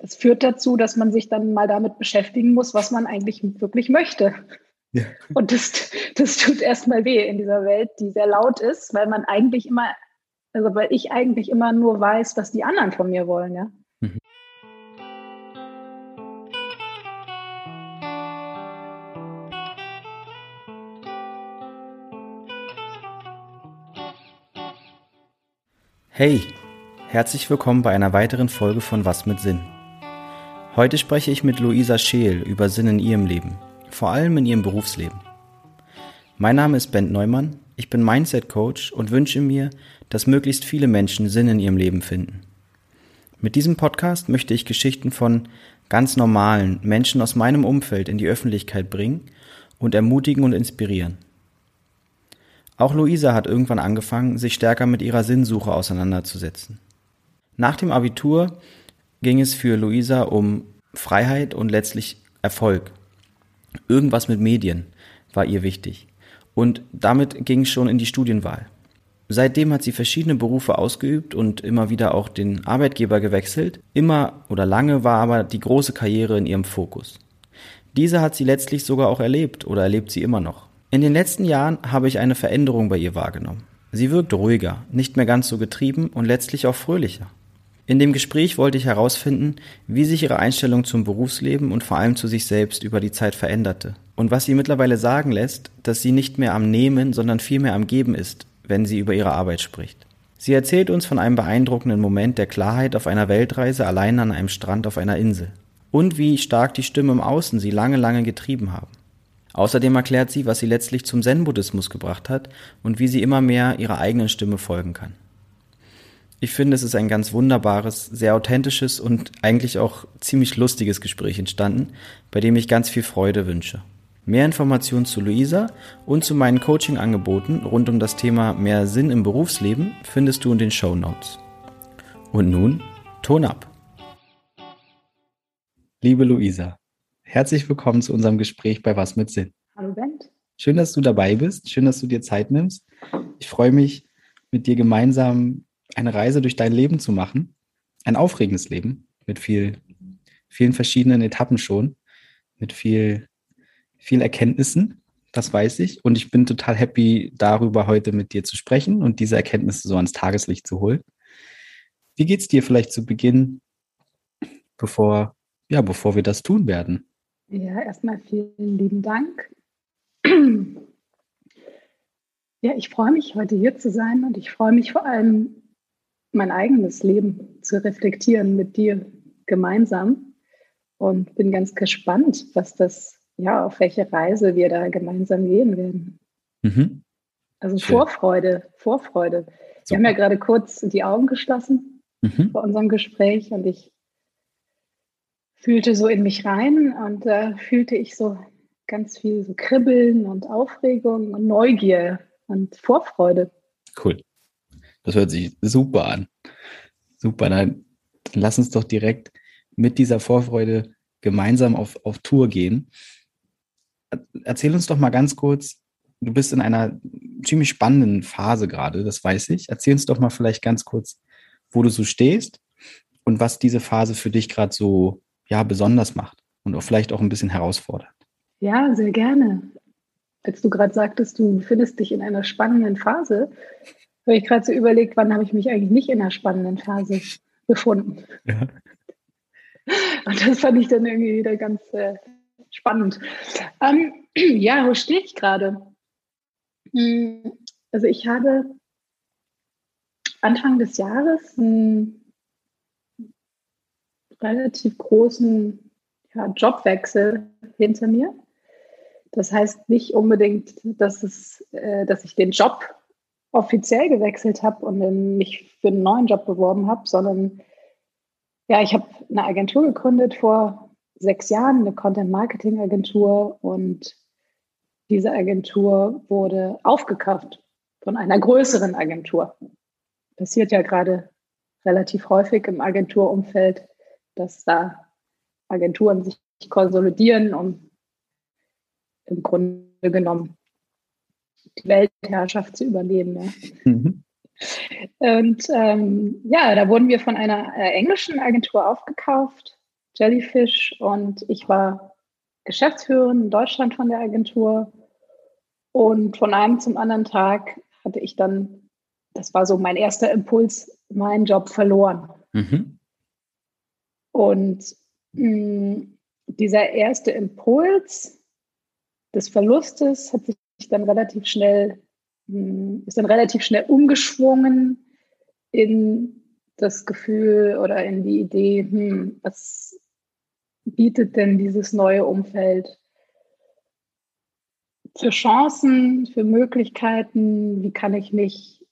das führt dazu, dass man sich dann mal damit beschäftigen muss, was man eigentlich wirklich möchte. Ja. Und das, das tut erstmal weh in dieser Welt, die sehr laut ist, weil man eigentlich immer, also weil ich eigentlich immer nur weiß, was die anderen von mir wollen, ja. Mhm. Hey, herzlich willkommen bei einer weiteren Folge von Was mit Sinn. Heute spreche ich mit Luisa Scheel über Sinn in ihrem Leben, vor allem in ihrem Berufsleben. Mein Name ist Bent Neumann, ich bin Mindset Coach und wünsche mir, dass möglichst viele Menschen Sinn in ihrem Leben finden. Mit diesem Podcast möchte ich Geschichten von ganz normalen Menschen aus meinem Umfeld in die Öffentlichkeit bringen und ermutigen und inspirieren. Auch Luisa hat irgendwann angefangen, sich stärker mit ihrer Sinnsuche auseinanderzusetzen. Nach dem Abitur ging es für Luisa um Freiheit und letztlich Erfolg. Irgendwas mit Medien war ihr wichtig. Und damit ging es schon in die Studienwahl. Seitdem hat sie verschiedene Berufe ausgeübt und immer wieder auch den Arbeitgeber gewechselt. Immer oder lange war aber die große Karriere in ihrem Fokus. Diese hat sie letztlich sogar auch erlebt oder erlebt sie immer noch. In den letzten Jahren habe ich eine Veränderung bei ihr wahrgenommen. Sie wirkt ruhiger, nicht mehr ganz so getrieben und letztlich auch fröhlicher. In dem Gespräch wollte ich herausfinden, wie sich ihre Einstellung zum Berufsleben und vor allem zu sich selbst über die Zeit veränderte und was sie mittlerweile sagen lässt, dass sie nicht mehr am Nehmen, sondern vielmehr am Geben ist, wenn sie über ihre Arbeit spricht. Sie erzählt uns von einem beeindruckenden Moment der Klarheit auf einer Weltreise allein an einem Strand auf einer Insel und wie stark die Stimmen im Außen sie lange, lange getrieben haben. Außerdem erklärt sie, was sie letztlich zum Zen-Buddhismus gebracht hat und wie sie immer mehr ihrer eigenen Stimme folgen kann. Ich finde, es ist ein ganz wunderbares, sehr authentisches und eigentlich auch ziemlich lustiges Gespräch entstanden, bei dem ich ganz viel Freude wünsche. Mehr Informationen zu Luisa und zu meinen Coaching-Angeboten rund um das Thema mehr Sinn im Berufsleben findest du in den Show Notes. Und nun, Ton ab! Liebe Luisa, herzlich willkommen zu unserem Gespräch bei Was mit Sinn. Hallo Bent. Schön, dass du dabei bist, schön, dass du dir Zeit nimmst. Ich freue mich, mit dir gemeinsam eine Reise durch dein Leben zu machen. Ein aufregendes Leben mit viel, vielen verschiedenen Etappen schon, mit viel, viel Erkenntnissen. Das weiß ich. Und ich bin total happy, darüber heute mit dir zu sprechen und diese Erkenntnisse so ans Tageslicht zu holen. Wie geht's dir vielleicht zu Beginn, bevor, ja, bevor wir das tun werden? Ja, erstmal vielen lieben Dank. Ja, ich freue mich, heute hier zu sein und ich freue mich vor allem, mein eigenes Leben zu reflektieren mit dir gemeinsam und bin ganz gespannt, was das, ja, auf welche Reise wir da gemeinsam gehen werden. Mhm. Also Schön. Vorfreude, Vorfreude. Wir haben ja gerade kurz die Augen geschlossen mhm. bei unserem Gespräch und ich fühlte so in mich rein und da äh, fühlte ich so ganz viel so Kribbeln und Aufregung und Neugier und Vorfreude. Cool. Das hört sich super an. Super, dann, dann lass uns doch direkt mit dieser Vorfreude gemeinsam auf, auf Tour gehen. Erzähl uns doch mal ganz kurz, du bist in einer ziemlich spannenden Phase gerade, das weiß ich. Erzähl uns doch mal vielleicht ganz kurz, wo du so stehst und was diese Phase für dich gerade so ja, besonders macht und auch vielleicht auch ein bisschen herausfordert. Ja, sehr gerne. Als du gerade sagtest, du befindest dich in einer spannenden Phase, habe ich gerade so überlegt, wann habe ich mich eigentlich nicht in einer spannenden Phase befunden. Ja. Und das fand ich dann irgendwie wieder ganz äh, spannend. Ähm, ja, wo stehe ich gerade? Hm, also ich habe Anfang des Jahres einen relativ großen ja, Jobwechsel hinter mir. Das heißt nicht unbedingt, dass, es, äh, dass ich den Job offiziell gewechselt habe und mich für einen neuen Job beworben habe, sondern ja, ich habe eine Agentur gegründet vor sechs Jahren, eine Content-Marketing-Agentur und diese Agentur wurde aufgekauft von einer größeren Agentur. Passiert ja gerade relativ häufig im Agenturumfeld, dass da Agenturen sich konsolidieren, um im Grunde genommen die Weltherrschaft zu übernehmen. Ja. Mhm. Und ähm, ja, da wurden wir von einer äh, englischen Agentur aufgekauft Jellyfish und ich war Geschäftsführerin in Deutschland von der Agentur. Und von einem zum anderen Tag hatte ich dann, das war so mein erster Impuls, meinen Job verloren. Mhm. Und mh, mm, dieser erste Impuls des Verlustes hat sich dann relativ schnell, mh, mm, ist dann relativ schnell umgeschwungen in das Gefühl oder in die Idee, hm, was bietet denn dieses neue Umfeld für Chancen, für Möglichkeiten? Wie kann ich mich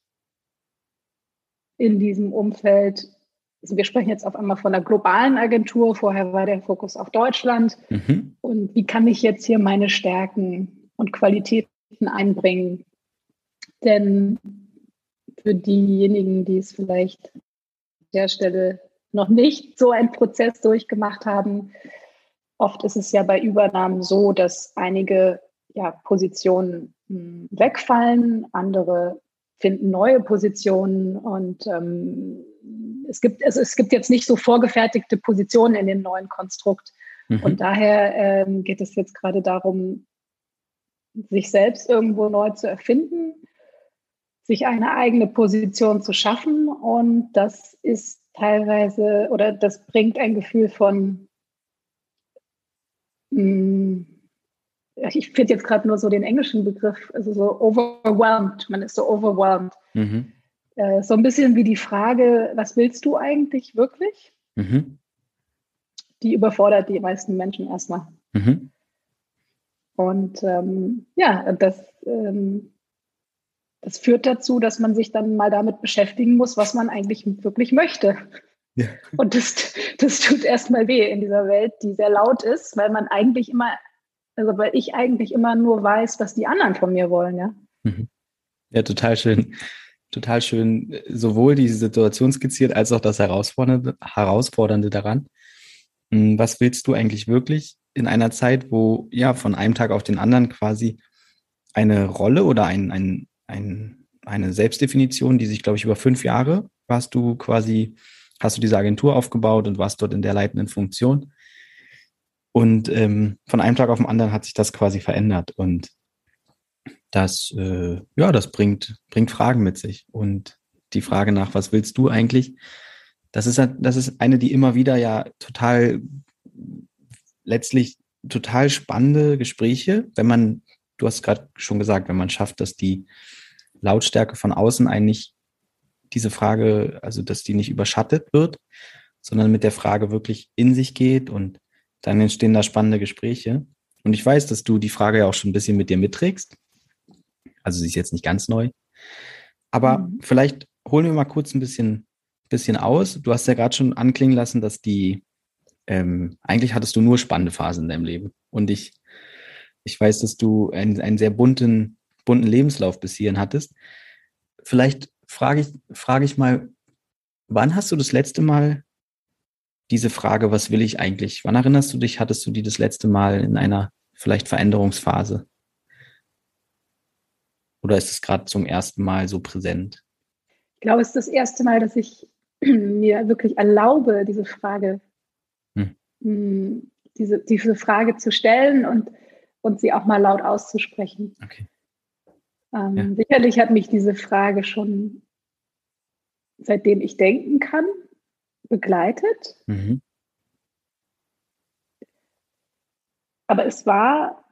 in diesem Umfeld, also wir sprechen jetzt auf einmal von einer globalen Agentur, vorher war der Fokus auf Deutschland. Mhm. Und wie kann ich jetzt hier meine Stärken und Qualitäten einbringen? Denn für diejenigen, die es vielleicht an der Stelle noch nicht so einen Prozess durchgemacht haben, oft ist es ja bei Übernahmen so, dass einige ja, Positionen hm, wegfallen, andere finden neue Positionen und ähm, es gibt also es gibt jetzt nicht so vorgefertigte Positionen in dem neuen Konstrukt mhm. und daher ähm, geht es jetzt gerade darum, sich selbst irgendwo neu zu erfinden, sich eine eigene Position zu schaffen und das ist teilweise oder das bringt ein Gefühl von mh, hm, ich finde jetzt gerade nur so den englischen Begriff, also so overwhelmed, man ist so overwhelmed. Mhm. Äh, so ein bisschen wie die Frage, was willst du eigentlich wirklich? Mhm. Die überfordert die meisten Menschen erstmal. Mhm. Und ähm, ja, das, ähm, das führt dazu, dass man sich dann mal damit beschäftigen muss, was man eigentlich wirklich möchte. Ja. Und das, das tut erstmal weh in dieser Welt, die sehr laut ist, weil man eigentlich immer also weil ich eigentlich immer nur weiß, was die anderen von mir wollen, ja. Mhm. Ja, total schön. Total schön, sowohl die Situation skizziert als auch das Herausfordernde, Herausfordernde daran. Hm, was willst du eigentlich wirklich in einer Zeit, wo ja von einem Tag auf den anderen quasi eine Rolle oder ein, ein, ein, eine Selbstdefinition, die sich, glaube ich, über fünf Jahre warst du quasi, hast du diese Agentur aufgebaut und warst dort in der leitenden Funktion. Und ähm, von einem Tag auf den anderen hat sich das quasi verändert. Und das, äh, ja, das bringt, bringt Fragen mit sich. Und die Frage nach, was willst du eigentlich? Das ist, das ist eine, die immer wieder ja total, letztlich total spannende Gespräche, wenn man, du hast gerade schon gesagt, wenn man schafft, dass die Lautstärke von außen eigentlich diese Frage, also dass die nicht überschattet wird, sondern mit der Frage wirklich in sich geht und dann entstehen da spannende Gespräche. Und ich weiß, dass du die Frage ja auch schon ein bisschen mit dir mitträgst. Also sie ist jetzt nicht ganz neu. Aber mhm. vielleicht holen wir mal kurz ein bisschen, bisschen aus. Du hast ja gerade schon anklingen lassen, dass die, ähm, eigentlich hattest du nur spannende Phasen in deinem Leben. Und ich, ich weiß, dass du einen, einen sehr bunten, bunten Lebenslauf bis hierhin hattest. Vielleicht frage ich, frage ich mal, wann hast du das letzte Mal diese Frage, was will ich eigentlich? Wann erinnerst du dich, hattest du die das letzte Mal in einer vielleicht Veränderungsphase? Oder ist es gerade zum ersten Mal so präsent? Ich glaube, es ist das erste Mal, dass ich mir wirklich erlaube, diese Frage, diese, diese Frage zu stellen und, und sie auch mal laut auszusprechen. Okay. Ähm, ja. Sicherlich hat mich diese Frage schon seitdem ich denken kann, begleitet. Mhm. Aber es war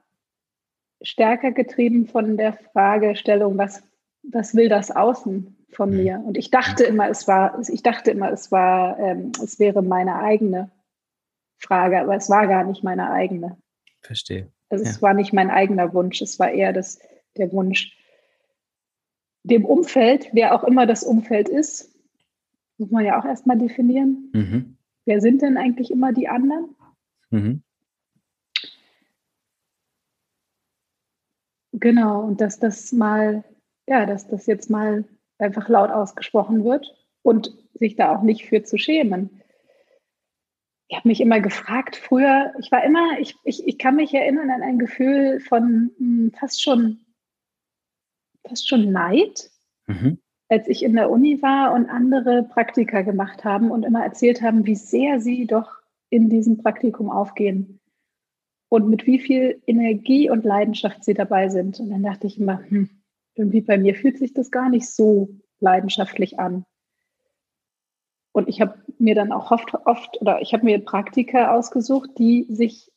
stärker getrieben von der Fragestellung, was, was will das Außen von mhm. mir? Und ich dachte immer, es war, ich dachte immer, es war, ähm, es wäre meine eigene Frage, aber es war gar nicht meine eigene. Verstehe. Also ja. es war nicht mein eigener Wunsch, es war eher das, der Wunsch, dem Umfeld, wer auch immer das Umfeld ist, muss man ja auch erstmal definieren. Mhm. Wer sind denn eigentlich immer die anderen? Mhm. Genau, und dass das mal, ja, dass das jetzt mal einfach laut ausgesprochen wird und sich da auch nicht für zu schämen. Ich habe mich immer gefragt, früher, ich war immer, ich, ich, ich kann mich erinnern an ein Gefühl von mh, hm, fast schon, fast schon Neid. Mhm als ich in der Uni war und andere Praktika gemacht haben und immer erzählt haben, wie sehr sie doch in diesem Praktikum aufgehen und mit wie viel Energie und Leidenschaft sie dabei sind. Und dann dachte ich immer, hm, irgendwie bei mir fühlt sich das gar nicht so leidenschaftlich an. Und ich habe mir dann auch oft, oft oder ich habe mir Praktika ausgesucht, die sich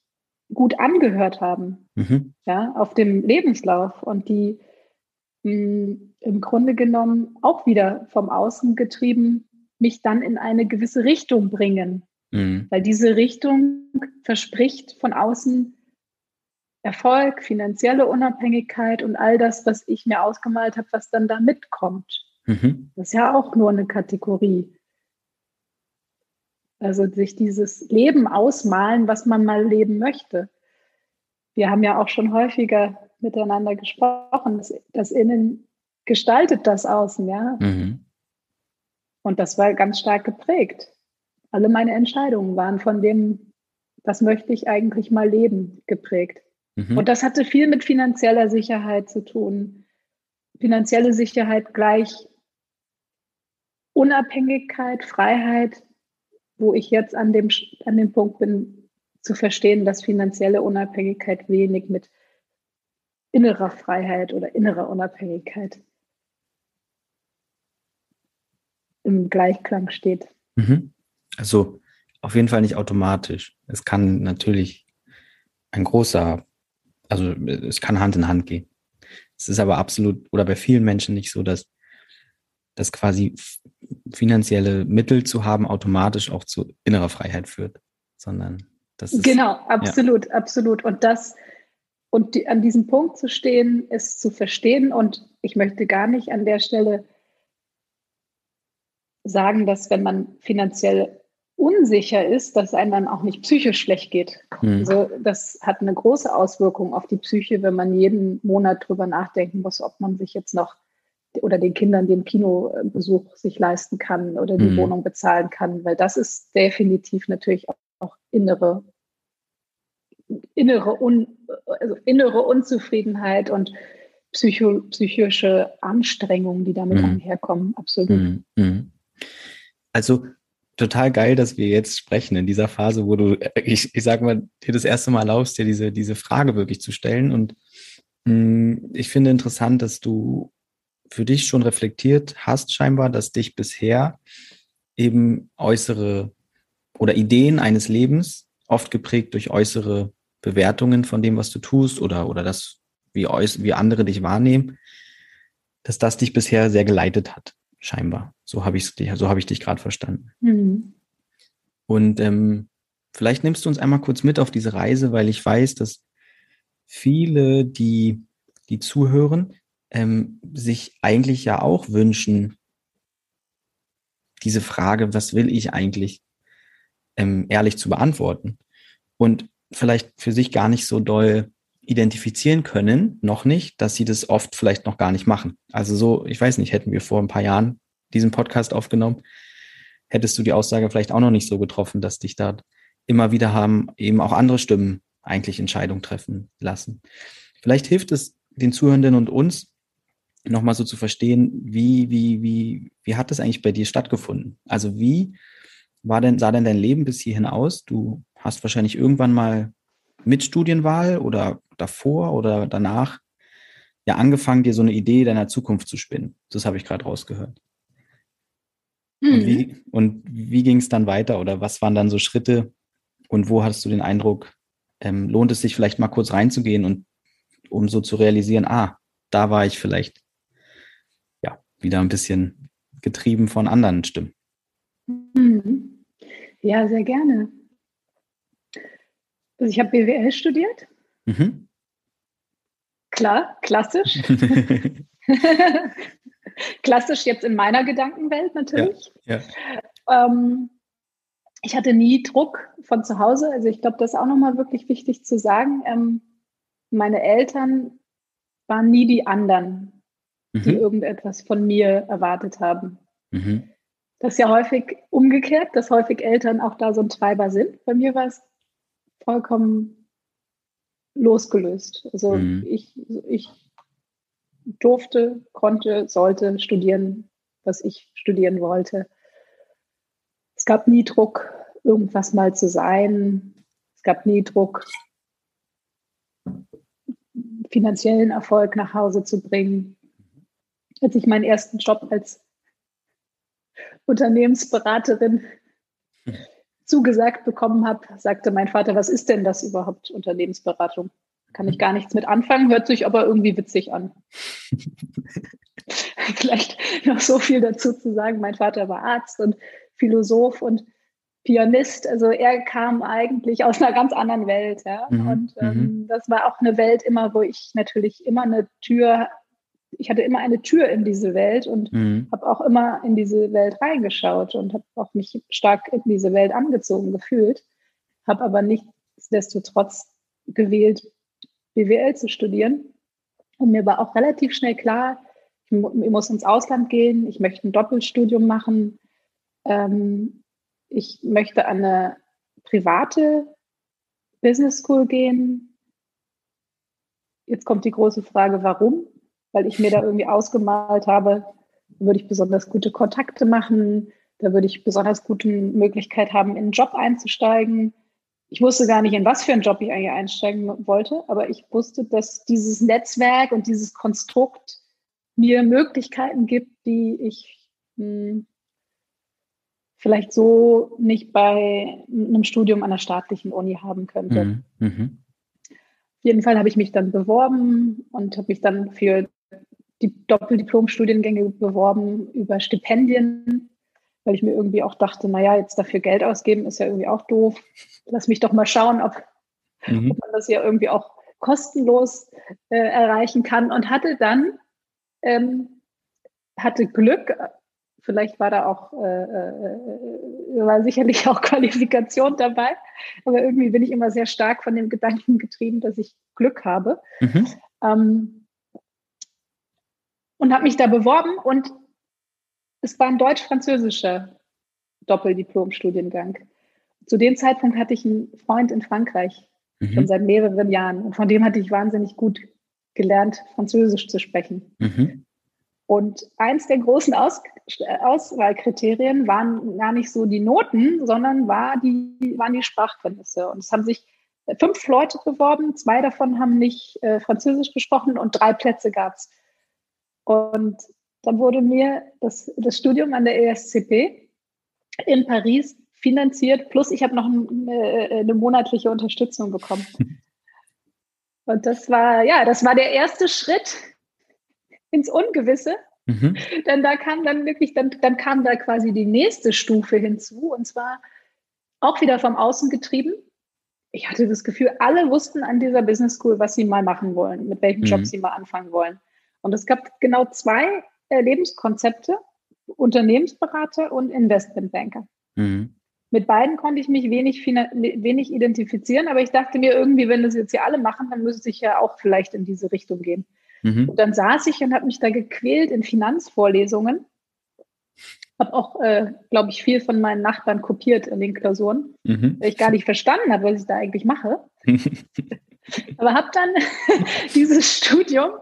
gut angehört haben, mhm. ja, auf dem Lebenslauf und die mh, hm, im Grunde genommen auch wieder vom Außen getrieben mich dann in eine gewisse Richtung bringen. Mhm. Weil diese Richtung verspricht von außen Erfolg, finanzielle Unabhängigkeit und all das, was ich mir ausgemalt habe, was dann da mitkommt. Mhm. Das ist ja auch nur eine Kategorie. Also sich dieses Leben ausmalen, was man mal leben möchte. Wir haben ja auch schon häufiger miteinander gesprochen. Das, das Innen gestaltet das Außen, ja. Mhm. Und das war ganz stark geprägt. Alle meine Entscheidungen waren von dem, was möchte ich eigentlich mal leben, geprägt. Mhm. Und das hatte viel mit finanzieller Sicherheit zu tun. Finanzielle Sicherheit gleich Unabhängigkeit, Freiheit, wo ich jetzt an dem, an dem Punkt bin, zu verstehen, dass finanzielle Unabhängigkeit wenig mit innerer Freiheit oder innerer Unabhängigkeit im Gleichklang steht. Mhm. Also auf jeden Fall nicht automatisch. Es kann natürlich ein großer, also es kann Hand in Hand gehen. Es ist aber absolut oder bei vielen Menschen nicht so, dass dass quasi finanzielle Mittel zu haben automatisch auch zu innerer Freiheit führt, sondern das ist, genau absolut, ja. absolut und das und die, an diesem Punkt zu stehen, es zu verstehen und ich möchte gar nicht an der Stelle sagen, dass wenn man finanziell unsicher ist, dass einem dann auch nicht psychisch schlecht geht. Mhm. Also das hat eine große Auswirkung auf die Psyche, wenn man jeden Monat drüber nachdenken muss, ob man sich jetzt noch oder den Kindern den Kinobesuch sich leisten kann oder die mhm. Wohnung bezahlen kann, weil das ist definitiv natürlich auch, innere innere, Un, also innere Unzufriedenheit und psycho, psychische Anstrengungen, die damit mhm. einherkommen. Absolut. Mhm. mhm. Also total geil, dass wir jetzt sprechen in dieser Phase, wo du, ich, ich sag mal, dir das erste Mal erlaubst, dir diese, diese Frage wirklich zu stellen. Und mh, mm, ich finde interessant, dass du für dich schon reflektiert hast, scheinbar, dass dich bisher eben äußere oder Ideen eines Lebens, oft geprägt durch äußere Bewertungen von dem, was du tust oder, oder das, wie, wie andere dich wahrnehmen, dass das dich bisher sehr geleitet hat, scheinbar. So habe ich so habe ich dich gerade verstanden. Mhm. Und ähm, vielleicht nimmst du uns einmal kurz mit auf diese Reise, weil ich weiß, dass viele, die, die zuhören, ähm, sich eigentlich ja auch wünschen, diese Frage, was will ich eigentlich, ähm, ehrlich zu beantworten. Und vielleicht für sich gar nicht so doll identifizieren können, noch nicht, dass sie das oft vielleicht noch gar nicht machen. Also so, ich weiß nicht, hätten wir vor ein paar Jahren diesen Podcast aufgenommen, hättest du die Aussage vielleicht auch noch nicht so getroffen, dass dich da immer wieder haben eben auch andere Stimmen eigentlich Entscheidungen treffen lassen. Vielleicht hilft es den Zuhörenden und uns, nochmal so zu verstehen, wie, wie, wie, wie hat das eigentlich bei dir stattgefunden? Also wie war denn, sah denn dein Leben bis hierhin aus? Du hast wahrscheinlich irgendwann mal mit Studienwahl oder davor oder danach ja angefangen, dir so eine Idee deiner Zukunft zu spinnen. Das habe ich gerade rausgehört. Mhm. Und wie, mhm. und wie ging es dann weiter oder was waren dann so Schritte und wo hattest du den Eindruck, ähm, lohnt es sich vielleicht mal kurz reinzugehen und um so zu realisieren, ah, da war ich vielleicht wieder ein bisschen getrieben von anderen Stimmen. Mhm. Ja, sehr gerne. Also ich habe BWL studiert. Mhm. Klar, klassisch. klassisch jetzt in meiner Gedankenwelt natürlich. Ja, ja. Ähm, ich hatte nie Druck von zu Hause. Also ich glaube, das ist auch nochmal wirklich wichtig zu sagen. Ähm, meine Eltern waren nie die anderen mhm. die irgendetwas von mir erwartet haben. Mhm. Das ist ja häufig umgekehrt, dass häufig Eltern auch da so ein Treiber sind. Bei mir war es vollkommen losgelöst. Also mhm. ich, ich durfte, konnte, sollte studieren, was ich studieren wollte. Es gab nie Druck irgendwas mal zu sein. Es gab nie Druck, finanziellen Erfolg nach Hause zu bringen. Als ich meinen ersten Job als Unternehmensberaterin zugesagt bekommen habe, sagte mein Vater, was ist denn das überhaupt, Unternehmensberatung? Kann ich gar nichts mit anfangen, hört sich aber irgendwie witzig an. Vielleicht noch so viel dazu zu sagen. Mein Vater war Arzt und Philosoph und Pianist. Also er kam eigentlich aus einer ganz anderen Welt. Ja? Mhm. Und ähm, mhm. das war auch eine Welt immer, wo ich natürlich immer eine Tür, ich hatte immer eine Tür in diese Welt und mhm. habe auch immer in diese Welt reingeschaut und habe auch mich stark in diese Welt angezogen gefühlt, habe aber nichtsdestotrotz gewählt, BWL zu studieren. Und mir war auch relativ schnell klar, ich, ich muss ins Ausland gehen, ich möchte ein Doppelstudium machen. Ähm, ich möchte an eine private Business School gehen. Jetzt kommt die große Frage, warum? Weil ich mir da irgendwie ausgemalt habe, da würde ich besonders gute Kontakte machen, da würde ich besonders gute Möglichkeit haben, in einen Job einzusteigen ich wusste gar nicht, in was für einen Job ich eigentlich einsteigen wollte, aber ich wusste, dass dieses Netzwerk und dieses Konstrukt mir Möglichkeiten gibt, die ich hm, vielleicht so nicht bei einem Studium an einer staatlichen Uni haben könnte. Mhm. mhm. Auf jeden Fall habe ich mich dann beworben und habe mich dann für die Doppeldiplom-Studiengänge beworben über Stipendien weil ich mir irgendwie auch dachte, naja, jetzt dafür Geld ausgeben ist ja irgendwie auch doof. Lass mich doch mal schauen, ob, mhm. ob man das ja irgendwie auch kostenlos äh, erreichen kann. Und hatte dann, ähm, hatte Glück, vielleicht war da auch, äh, äh, war sicherlich auch Qualifikation dabei, aber irgendwie bin ich immer sehr stark von dem Gedanken getrieben, dass ich Glück habe. Mhm. Ähm, und habe mich da beworben und es war ein deutsch-französischer Doppeldiplom-Studiengang. Zu dem Zeitpunkt hatte ich einen Freund in Frankreich, mhm. schon seit mehreren Jahren. Und von dem hatte ich wahnsinnig gut gelernt, Französisch zu sprechen. Mhm. Und eins der großen Aus Auswahlkriterien waren gar nicht so die Noten, sondern war die, waren die Sprachkenntnisse. Und es haben sich fünf Leute beworben, zwei davon haben nicht äh, Französisch gesprochen und drei Plätze gab es. Und dann wurde mir das, das Studium an der ESCP in Paris finanziert, plus ich habe noch eine, eine monatliche Unterstützung bekommen. Und das war, ja, das war der erste Schritt ins Ungewisse. Mhm. Denn da kam dann wirklich, dann, dann kam da quasi die nächste Stufe hinzu und zwar auch wieder vom Außen getrieben. Ich hatte das Gefühl, alle wussten an dieser Business School, was sie mal machen wollen, mit welchem mhm. Job sie mal anfangen wollen. Und es gab genau zwei äh, Lebenskonzepte, Unternehmensberater und Investmentbanker. Mhm. Mit beiden konnte ich mich wenig, wenig identifizieren, aber ich dachte mir irgendwie, wenn das jetzt hier alle machen, dann müsste ich ja auch vielleicht in diese Richtung gehen. Mhm. Und dann saß ich und habe mich da gequält in Finanzvorlesungen. Habe auch, äh, glaube ich, viel von meinen Nachbarn kopiert in den Klausuren, mhm. weil ich gar nicht verstanden habe, was ich da eigentlich mache. aber habe dann dieses Studium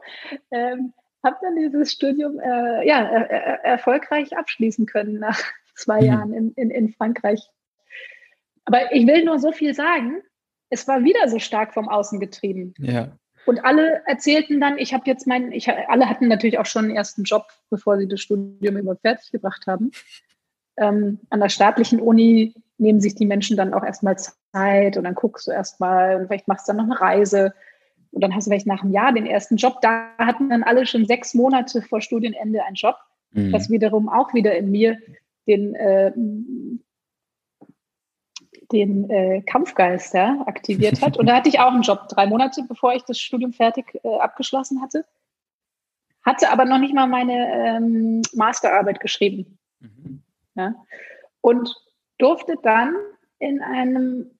ähm, habe dann dieses Studium äh, ja, er, er, erfolgreich abschließen können nach zwei mhm. Jahren in, in, in Frankreich. Aber ich will nur so viel sagen, es war wieder so stark vom Außen getrieben. Ja. Und alle erzählten dann, ich habe jetzt meinen, ich, alle hatten natürlich auch schon einen ersten Job, bevor sie das Studium überhaupt fertig gebracht haben. Ähm, an der staatlichen Uni nehmen sich die Menschen dann auch erstmal Zeit und dann guckst du erstmal und vielleicht machst du dann noch eine Reise und dann hast du vielleicht nach einem Jahr den ersten Job. Da hatten dann alle schon sechs Monate vor Studienende einen Job, mhm. was wiederum auch wieder in mir den, äh, den äh, Kampfgeist ja, aktiviert hat. Und da hatte ich auch einen Job, drei Monate, bevor ich das Studium fertig äh, abgeschlossen hatte. Hatte aber noch nicht mal meine ähm, Masterarbeit geschrieben. Mhm. Ja. Und durfte dann in einem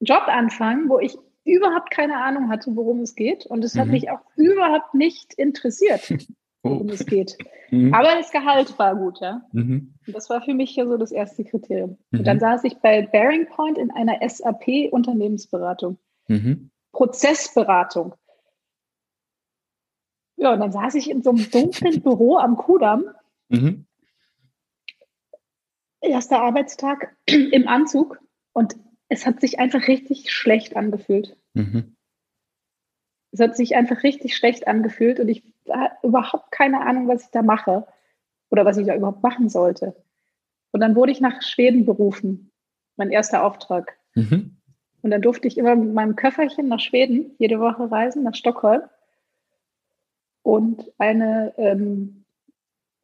Job anfangen, wo ich überhaupt keine Ahnung hatte, worum es geht. Und es mhm. hat mich auch überhaupt nicht interessiert, worum oh. es geht. Mhm. Aber das Gehalt war gut, ja. Mhm. Das war für mich ja so das erste Kriterium. Und dann mhm. saß ich bei Bearing Point in einer SAP-Unternehmensberatung. Mhm. Prozessberatung. Ja, und dann saß ich in so einem dunklen Büro am Kudamm. Erster Arbeitstag im Anzug und es hat sich einfach richtig schlecht angefühlt. Mhm. Es hat sich einfach richtig schlecht angefühlt und ich hatte überhaupt keine Ahnung, was ich da mache oder was ich da überhaupt machen sollte. Und dann wurde ich nach Schweden berufen, mein erster Auftrag. Mhm. Und dann durfte ich immer mit meinem Köfferchen nach Schweden jede Woche reisen, nach Stockholm und eine ähm,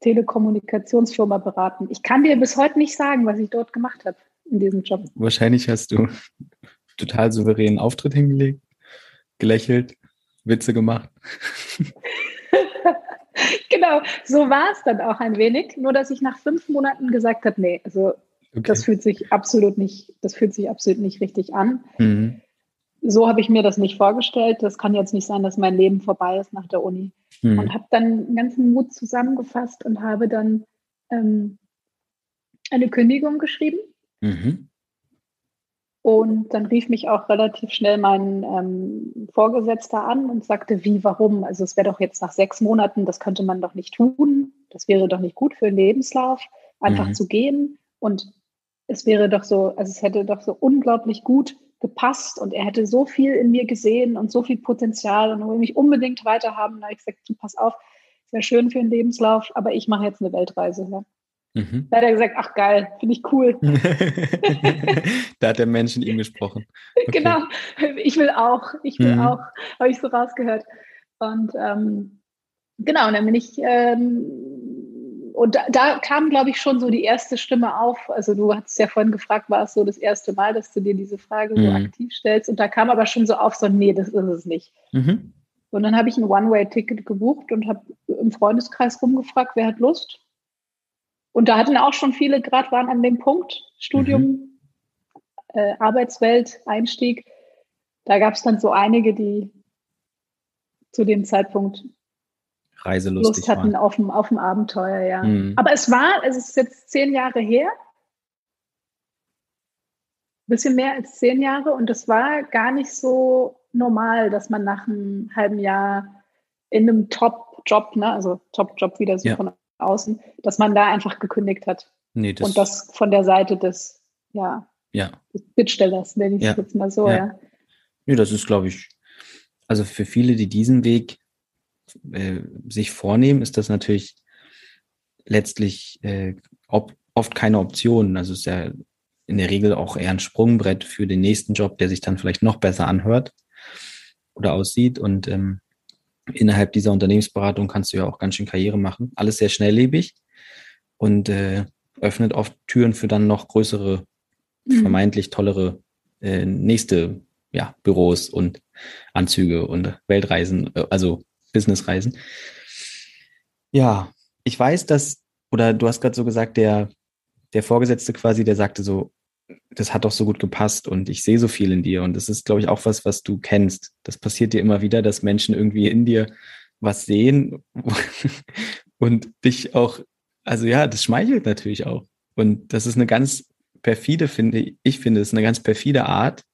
Telekommunikationsfirma beraten. Ich kann dir bis heute nicht sagen, was ich dort gemacht habe in diesem Job. Wahrscheinlich hast du total souveränen Auftritt hingelegt, gelächelt, Witze gemacht. genau, so war es dann auch ein wenig. Nur, dass ich nach fünf Monaten gesagt habe, nee, also okay. das fühlt sich absolut nicht, das fühlt sich absolut nicht richtig an. Mhm. So habe ich mir das nicht vorgestellt. Das kann jetzt nicht sein, dass mein Leben vorbei ist nach der Uni. Mhm. Und habe dann den ganzen Mut zusammengefasst und habe dann ähm, eine Kündigung geschrieben. Mhm. Und dann rief mich auch relativ schnell mein ähm, Vorgesetzter an und sagte, wie, warum? Also es wäre doch jetzt nach sechs Monaten, das könnte man doch nicht tun. Das wäre doch nicht gut für den Lebenslauf, einfach mhm. zu gehen. Und es wäre doch so, also es hätte doch so unglaublich gut gepasst und er hätte so viel in mir gesehen und so viel Potenzial und will mich unbedingt weiterhaben. Da habe ich gesagt, du pass auf, sehr schön für den Lebenslauf, aber ich mache jetzt eine Weltreise. Ja. Mhm. Da hat er gesagt, ach geil, finde ich cool. da hat der Mensch in ihm gesprochen. Okay. Genau, ich will auch, ich will mhm. auch, habe ich so rausgehört. Und ähm, genau, und dann bin ich ähm, und da, da kam, glaube ich, schon so die erste Stimme auf. Also du hast ja vorhin gefragt, war es so das erste Mal, dass du dir diese Frage mhm. so aktiv stellst? Und da kam aber schon so auf, so nee, das ist es nicht. Mhm. Und dann habe ich ein One-Way-Ticket gebucht und habe im Freundeskreis rumgefragt, wer hat Lust? Und da hatten auch schon viele, gerade waren an dem Punkt, Studium, mhm. äh, Arbeitswelt, Einstieg. Da gab es dann so einige, die zu dem Zeitpunkt reiselustig Lust hatten auf dem, auf dem Abenteuer, ja. Mhm. Aber es war, es ist jetzt zehn Jahre her, bisschen mehr als zehn Jahre und es war gar nicht so normal, dass man nach einem halben Jahr in einem Top-Job, ne, also Top-Job wieder so ja. von außen, dass man da einfach gekündigt hat. Nee, das und das von der Seite des, ja, ja. des Bittstellers, nenne ich es ja. jetzt mal so, ja. ja. Nee, das ist, glaube ich, also für viele, die diesen Weg äh, sich vornehmen, ist das natürlich letztlich äh, ob, oft keine Option. Also es ist ja in der Regel auch eher ein Sprungbrett für den nächsten Job, der sich dann vielleicht noch besser anhört oder aussieht. Und ähm, innerhalb dieser Unternehmensberatung kannst du ja auch ganz schön Karriere machen. Alles sehr schnelllebig und äh, öffnet oft Türen für dann noch größere, mhm. vermeintlich tollere äh, nächste ja, Büros und Anzüge und Weltreisen, äh, also Businessreisen. Ja, ich weiß, dass, oder du hast gerade so gesagt, der, der Vorgesetzte quasi, der sagte so, das hat doch so gut gepasst und ich sehe so viel in dir. Und das ist, glaube ich, auch was, was du kennst. Das passiert dir immer wieder, dass Menschen irgendwie in dir was sehen und dich auch, also ja, das schmeichelt natürlich auch. Und das ist eine ganz perfide, finde ich, finde es eine ganz perfide Art,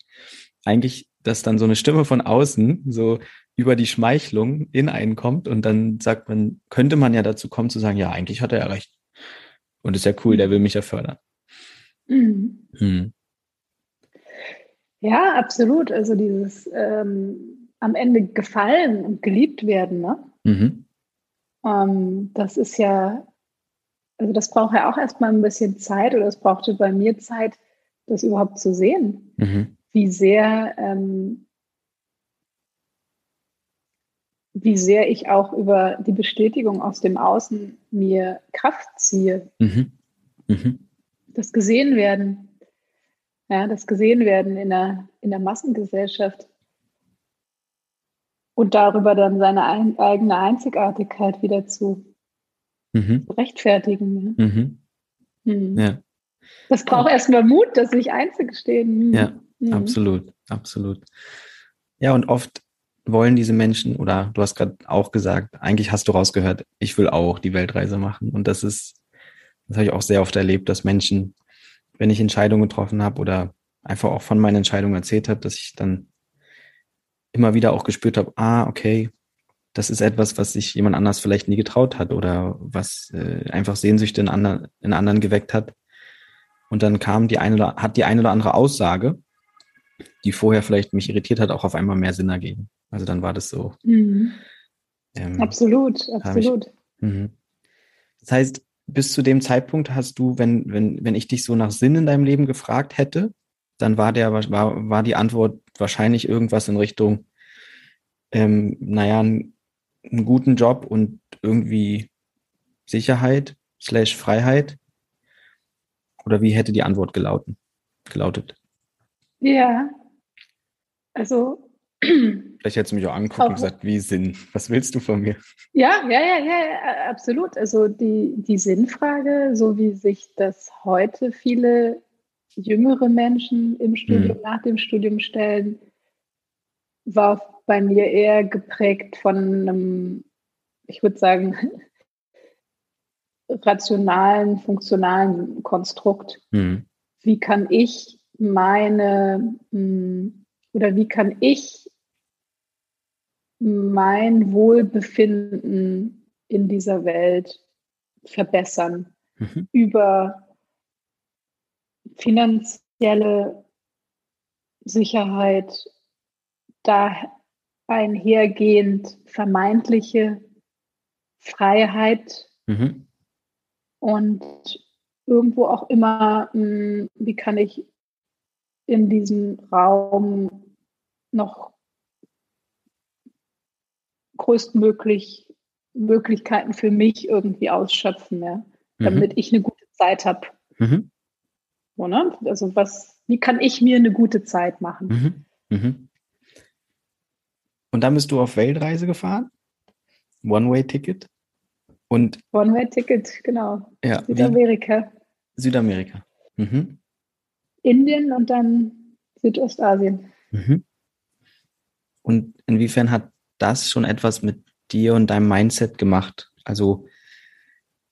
eigentlich, dass dann so eine Stimme von außen so über die Schmeichlung in einen kommt und dann sagt man, könnte man ja dazu kommen zu sagen, ja, eigentlich hat er ja recht. Und ist ja cool, der will mich ja fördern. Mhm. Mhm. Ja, absolut. Also dieses ähm, am Ende gefallen und geliebt werden, ne? Mhm. Ähm, das ist ja, also das braucht ja auch erstmal ein bisschen Zeit oder es brauchte bei mir Zeit, das überhaupt zu sehen, mhm. Wie sehr ähm, wie sehr ich auch über die Bestätigung aus dem Außen mir Kraft ziehe. Mhm. Mhm. Das gesehen werden, ja, das gesehen werden in der, in der Massengesellschaft und darüber dann seine ein, eigene Einzigartigkeit wieder zu mhm. rechtfertigen. Ja. Mhm. Mhm. ja. Das braucht erstmal Mut, das sich einzugestehen. Mhm. Ja, mhm. absolut, absolut. Ja, und oft wollen diese Menschen, oder du hast gerade auch gesagt, eigentlich hast du rausgehört, ich will auch die Weltreise machen. Und das ist, das habe ich auch sehr oft erlebt, dass Menschen, wenn ich Entscheidungen getroffen habe oder einfach auch von meinen Entscheidungen erzählt habe, dass ich dann immer wieder auch gespürt habe, ah, okay, das ist etwas, was sich jemand anders vielleicht nie getraut hat oder was äh, einfach Sehnsüchte in, anderen, in anderen geweckt hat. Und dann kam die eine oder, hat die eine oder andere Aussage, die vorher vielleicht mich irritiert hat, auch auf einmal mehr Sinn ergeben. Also dann war das so. Mhm. Ähm, absolut, absolut. Ich, mhm. das heißt, bis zu dem Zeitpunkt hast du, wenn, wenn, wenn ich dich so nach Sinn in deinem Leben gefragt hätte, dann war der, war, war die Antwort wahrscheinlich irgendwas in Richtung, ähm, naja, einen, einen guten Job und irgendwie Sicherheit slash Freiheit. Oder wie hätte die Antwort gelauten, gelautet? Ja, also Vielleicht hättest du mich auch angeguckt auch, und gesagt, wie Sinn? Was willst du von mir? Ja, ja, ja, ja, absolut. Also die, die Sinnfrage, so wie sich das heute viele jüngere Menschen im Studium, hm. nach dem Studium stellen, war bei mir eher geprägt von einem, ich würde sagen, rationalen, funktionalen Konstrukt. Hm. Wie kann ich meine hm, oder wie kann ich mein Wohlbefinden in dieser Welt verbessern mhm. über finanzielle Sicherheit, da einhergehend vermeintliche Freiheit mhm. und irgendwo auch immer, hm, wie kann ich in diesem Raum noch größtmöglich Möglichkeiten für mich irgendwie ausschöpfen, ja, damit mhm. ich eine gute Zeit habe. Mhm. So, ne? Also was, wie kann ich mir eine gute Zeit machen? Mhm. mhm. Und dann bist du auf Weltreise gefahren? One-Way-Ticket? Und One-Way-Ticket, genau. Ja, Südamerika. Wie? Südamerika. Mhm. Indien und dann Südostasien. Mhm. Und inwiefern hat das schon etwas mit dir und deinem Mindset gemacht? Also,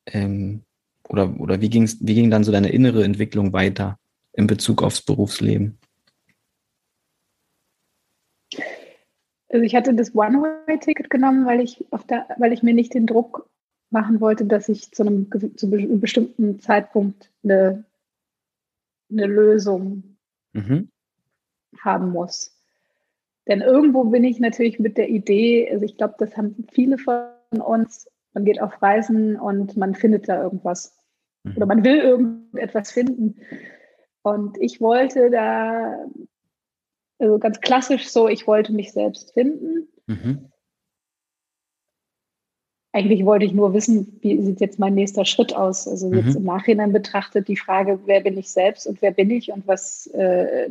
ähm, oder, oder wie, ging's, wie ging dann so deine innere Entwicklung weiter in Bezug aufs Berufsleben? Also ich hatte das One-Way-Ticket genommen, weil ich, auf der, weil ich mir nicht den Druck machen wollte, dass ich zu einem, zu einem bestimmten Zeitpunkt eine, eine Lösung mhm. haben muss. Denn irgendwo bin ich natürlich mit der Idee, also ich glaube, das haben viele von uns, man geht auf Reisen und man findet da irgendwas. Mhm. Oder man will irgendetwas finden. Und ich wollte da, also ganz klassisch so, ich wollte mich selbst finden. Mhm. Eigentlich wollte ich nur wissen, wie sieht jetzt mein nächster Schritt aus? Also jetzt mhm. im Nachhinein betrachtet die Frage, wer bin ich selbst und wer bin ich und was äh,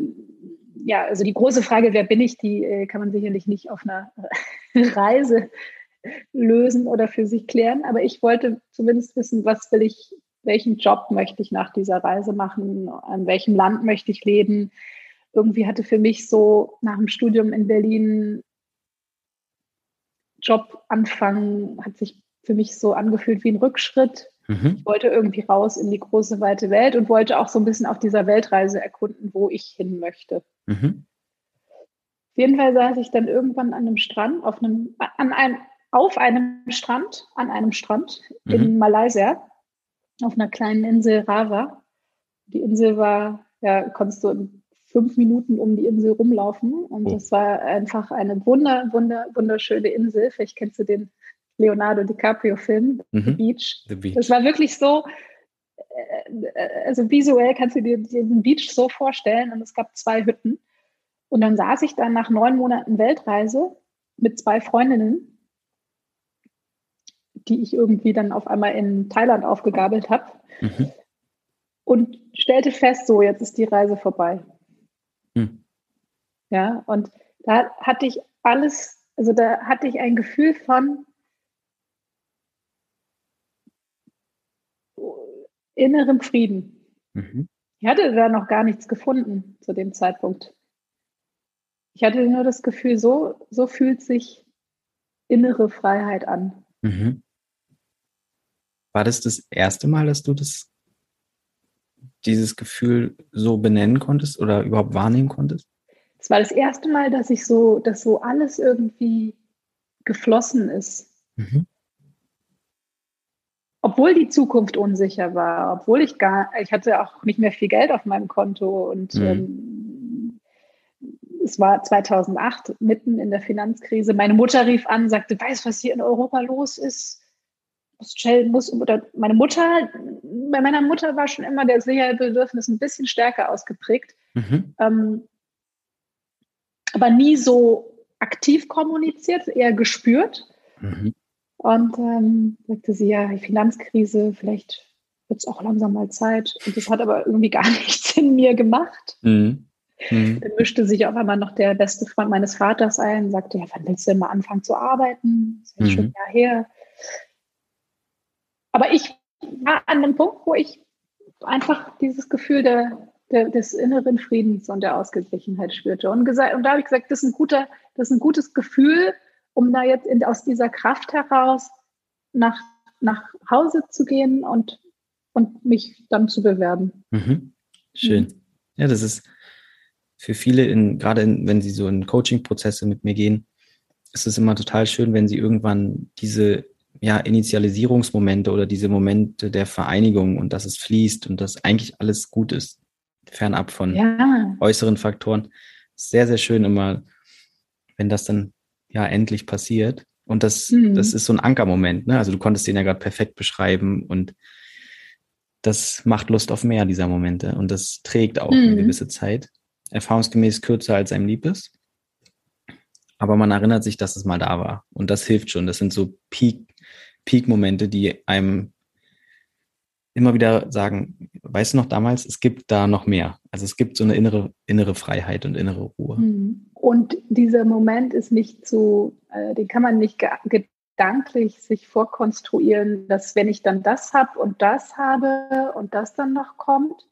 ja, also die große Frage, wer bin ich, die äh, kann man sicherlich nicht auf einer Reise lösen oder für sich klären. Aber ich wollte zumindest wissen, was will ich, welchen Job möchte ich nach dieser Reise machen, an welchem Land möchte ich leben. Irgendwie hatte für mich so nach dem Studium in Berlin Job anfangen, hat sich für mich so angefühlt wie ein Rückschritt. Mhm. Ich wollte irgendwie raus in die große, weite Welt und wollte auch so ein bisschen auf dieser Weltreise erkunden, wo ich hin möchte. Mhm. Auf jeden Fall saß ich dann irgendwann an einem Strand, auf einem, an einem, auf einem Strand, an einem Strand mhm. in Malaysia, auf einer kleinen Insel Rava. Die Insel war, ja, konntest du in fünf Minuten um die Insel rumlaufen und oh. das war einfach eine wunder, wunder, wunderschöne Insel. Vielleicht kennst du den Leonardo DiCaprio-Film, mhm. The, Beach. The Beach. Das war wirklich so, äh, also visuell kannst du dir den Beach so vorstellen und es gab zwei Hütten. Und dann saß ich dann nach neun Monaten Weltreise mit zwei Freundinnen, die ich irgendwie dann auf einmal in Thailand aufgegabelt habe mhm. und stellte fest, so, jetzt ist die Reise vorbei. Mhm. Ja, und da hatte ich alles, also da hatte ich ein Gefühl von, innerem Frieden. Mhm. Ich hatte da noch gar nichts gefunden zu dem Zeitpunkt. Ich hatte nur das Gefühl, so, so fühlt sich innere Freiheit an. Mhm. War das das erste Mal, dass du das, dieses Gefühl so benennen konntest oder überhaupt wahrnehmen konntest? Es war das erste Mal, dass ich so, dass so alles irgendwie geflossen ist. Mhm obwohl die Zukunft unsicher war, obwohl ich gar, ich hatte auch nicht mehr viel Geld auf meinem Konto und mhm. ähm, es war 2008 mitten in der Finanzkrise. Meine Mutter rief an, sagte, weißt was hier in Europa los ist? Shell muss, oder meine Mutter, bei meiner Mutter war schon immer der Sicherheitsbedürfnis ein bisschen stärker ausgeprägt, mhm. ähm, aber nie so aktiv kommuniziert, eher gespürt. Mhm. Und ähm, sagte sie, ja, die Finanzkrise, vielleicht wird es auch langsam mal Zeit. Und das hat aber irgendwie gar nichts in mir gemacht. Mhm. Mhm. Dann mischte sich auf einmal noch der beste Freund meines Vaters ein, sagte, ja, wann willst du denn mal anfangen zu arbeiten? Das ist ja mhm. schon ein Jahr her. Aber ich war an einem Punkt, wo ich einfach dieses Gefühl der, der, des inneren Friedens und der Ausgeglichenheit spürte. Und, gesagt, und da habe ich gesagt, das ist ein, guter, das ist ein gutes Gefühl, um da jetzt in, aus dieser Kraft heraus nach, nach Hause zu gehen und, und mich dann zu bewerben. Mhm. Schön. Mhm. Ja, das ist für viele, in, gerade in, wenn sie so in Coaching-Prozesse mit mir gehen, ist es immer total schön, wenn sie irgendwann diese ja, Initialisierungsmomente oder diese Momente der Vereinigung und dass es fließt und dass eigentlich alles gut ist, fernab von ja. äußeren Faktoren. Sehr, sehr schön immer, wenn das dann ja endlich passiert. Und das, mhm. das ist so ein Ankermoment. Ne? Also du konntest den ja gerade perfekt beschreiben und das macht Lust auf mehr dieser Momente und das trägt auch mhm. eine gewisse Zeit. Erfahrungsgemäß kürzer als einem lieb ist. Aber man erinnert sich, dass es mal da war. Und das hilft schon. Das sind so Peak, Peak-Momente, die einem immer wieder sagen, weißt du noch damals, es gibt da noch mehr. Also es gibt so eine innere, innere Freiheit und innere Ruhe. Mhm. Und dieser Moment ist nicht so, äh, den kann man nicht gedanklich sich vorkonstruieren, dass wenn ich dann das habe und das habe und das dann noch kommt,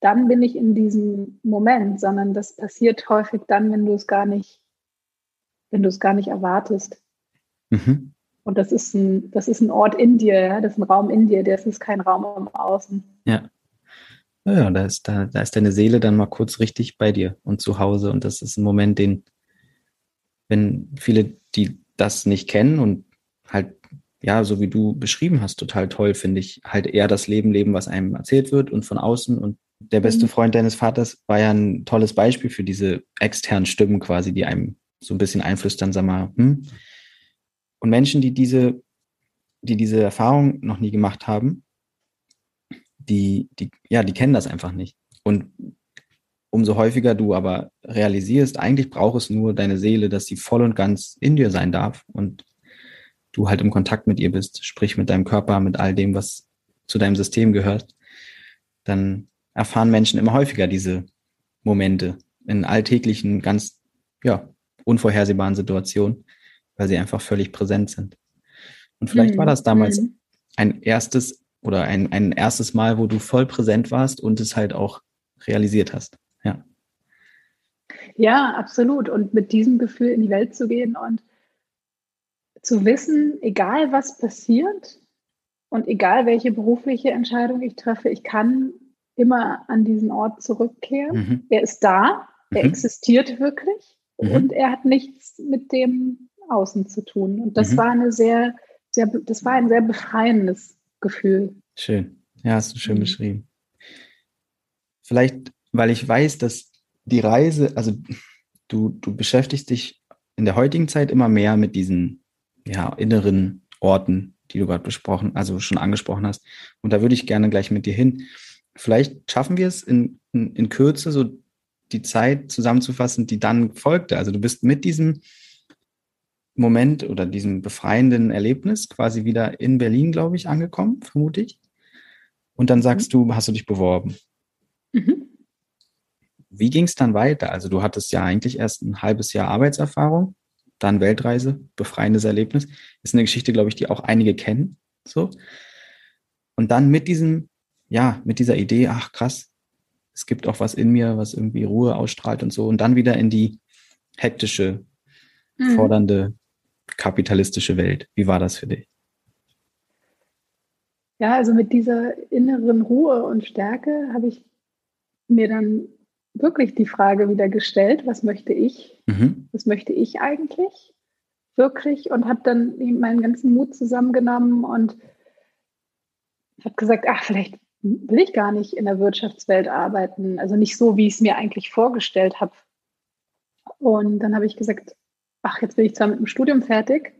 dann bin ich in diesem Moment, sondern das passiert häufig dann, wenn du es gar nicht, wenn du es gar nicht erwartest. Mhm. Und das ist ein, das ist ein Ort in dir, ja? das ist ein Raum in dir, das ist kein Raum im Außen. Ja. Ja, da ist, da, da ist deine Seele dann mal kurz richtig bei dir und zu Hause. Und das ist ein Moment, den, wenn viele, die das nicht kennen und halt, ja, so wie du beschrieben hast, total toll, finde ich, halt eher das Leben leben, was einem erzählt wird und von außen. Und der beste mhm. Freund deines Vaters war ja ein tolles Beispiel für diese externen Stimmen quasi, die einem so ein bisschen einflüstern, sag mal, hm, und Menschen, die diese, die diese Erfahrung noch nie gemacht haben, die, die, ja, die kennen das einfach nicht. Und umso häufiger du aber realisierst, eigentlich braucht es nur deine Seele, dass sie voll und ganz in dir sein darf und du halt im Kontakt mit ihr bist, sprich mit deinem Körper, mit all dem, was zu deinem System gehört, dann erfahren Menschen immer häufiger diese Momente in alltäglichen, ganz, ja, unvorhersehbaren Situationen, weil sie einfach völlig präsent sind. Und vielleicht mhm. war das damals mhm. ein erstes oder ein, ein erstes Mal, wo du voll präsent warst und es halt auch realisiert hast. Ja. Ja, absolut. Und mit diesem Gefühl in die Welt zu gehen und zu wissen, egal was passiert und egal welche berufliche Entscheidung ich treffe, ich kann immer an diesen Ort zurückkehren. Mhm. Er ist da, er mhm. existiert wirklich mhm. und er hat nichts mit dem Außen zu tun. Und das mhm. war eine sehr, sehr, das war ein sehr befreiendes Gefühl. Schön. Ja, hast du schön mhm. beschrieben. Vielleicht, weil ich weiß, dass die Reise, also du, du beschäftigst dich in der heutigen Zeit immer mehr mit diesen ja, inneren Orten, die du gerade besprochen, also schon angesprochen hast. Und da würde ich gerne gleich mit dir hin. Vielleicht schaffen wir es in, in, in Kürze, so die Zeit zusammenzufassen, die dann folgte. Also du bist mit diesem Moment oder diesem befreienden Erlebnis quasi wieder in Berlin, glaube ich, angekommen, vermute ich. Und dann sagst mhm. du, hast du dich beworben. Mhm. Wie ging es dann weiter? Also du hattest ja eigentlich erst ein halbes Jahr Arbeitserfahrung, dann Weltreise, befreiendes Erlebnis. Ist eine Geschichte, glaube ich, die auch einige kennen. So. Und dann mit diesem, ja, mit dieser Idee, ach krass, es gibt auch was in mir, was irgendwie Ruhe ausstrahlt und so. Und dann wieder in die hektische, mhm. fordernde kapitalistische Welt. Wie war das für dich? Ja, also mit dieser inneren Ruhe und Stärke habe ich mir dann wirklich die Frage wieder gestellt, was möchte ich? Mhm. Was möchte ich eigentlich? Wirklich und habe dann meinen ganzen Mut zusammengenommen und habe gesagt, ach, vielleicht will ich gar nicht in der Wirtschaftswelt arbeiten. Also nicht so, wie ich es mir eigentlich vorgestellt habe. Und dann habe ich gesagt, ach, jetzt bin ich zwar mit dem Studium fertig,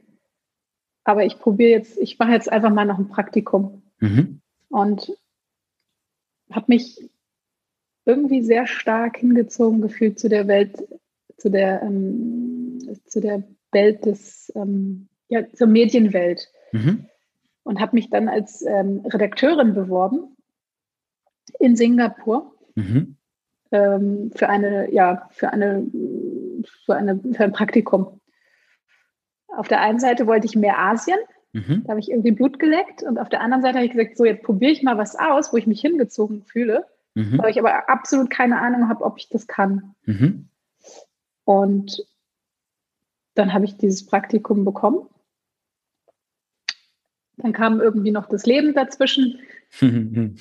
aber ich probiere jetzt, ich mache jetzt einfach mal noch ein Praktikum. Mhm. Und habe mich irgendwie sehr stark hingezogen gefühlt zu der Welt, zu der, ähm, zu der Welt des, ähm, ja, zur Medienwelt. Mhm. Und habe mich dann als ähm, Redakteurin beworben in Singapur mhm. ähm, für eine, ja, für eine, für eine, für ein Praktikum. Auf der einen Seite wollte ich mehr Asien, mhm. da habe ich irgendwie Blut geleckt, und auf der anderen Seite habe ich gesagt, so jetzt probiere ich mal was aus, wo ich mich hingezogen fühle, mhm. weil ich aber absolut keine Ahnung habe, ob ich das kann. Mhm. Und dann habe ich dieses Praktikum bekommen. Dann kam irgendwie noch das Leben dazwischen.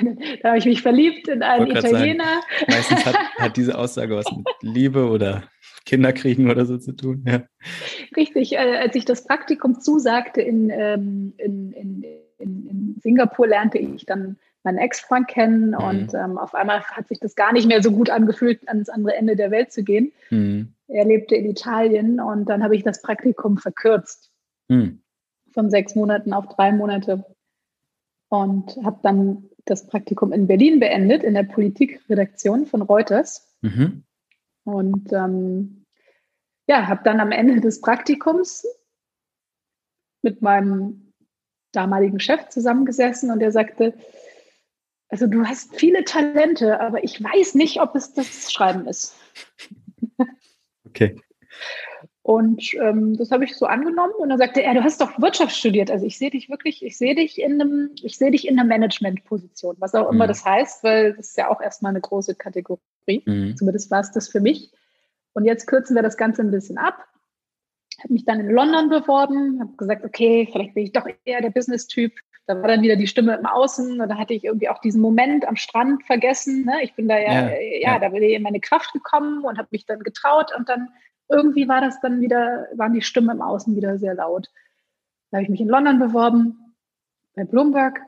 da habe ich mich verliebt in einen Italiener. Sagen, meistens hat, hat, diese Aussage was mit Liebe oder Kinderkriegen oder so zu tun. Ja. Richtig, äh, als ich das Praktikum zusagte in, ähm, in, in, in, Singapur, lernte ich dann meinen Ex-Freund kennen mhm. und ähm, auf einmal hat sich das gar nicht mehr so gut angefühlt, ans andere Ende der Welt zu gehen. Mhm. Er lebte in Italien und dann habe ich das Praktikum verkürzt. Mhm von sechs Monaten auf drei Monate und habe dann das Praktikum in Berlin beendet, in der Politikredaktion von Reuters. Mhm. Und ähm, ja, habe dann am Ende des Praktikums mit meinem damaligen Chef zusammengesessen und er sagte, also du hast viele Talente, aber ich weiß nicht, ob es das Schreiben ist. Okay. Und ähm, das habe ich so angenommen und dann sagte er, du hast doch Wirtschaft studiert. Also ich sehe dich wirklich, ich sehe dich in einem, ich sehe dich in einer Managementposition, was auch immer mhm. das heißt, weil das ist ja auch erstmal eine große Kategorie. Mhm. Zumindest war es das für mich. Und jetzt kürzen wir das Ganze ein bisschen ab. Habe mich dann in London beworben, habe gesagt, okay, vielleicht bin ich doch eher der Business-Typ. Da war dann wieder die Stimme im Außen und da hatte ich irgendwie auch diesen Moment am Strand vergessen. Ne? Ich bin da ja, ja, ja, ja. da bin ich in meine Kraft gekommen und habe mich dann getraut und dann irgendwie war das dann wieder, waren die Stimmen im Außen wieder sehr laut. Da habe ich mich in London beworben, bei Bloomberg,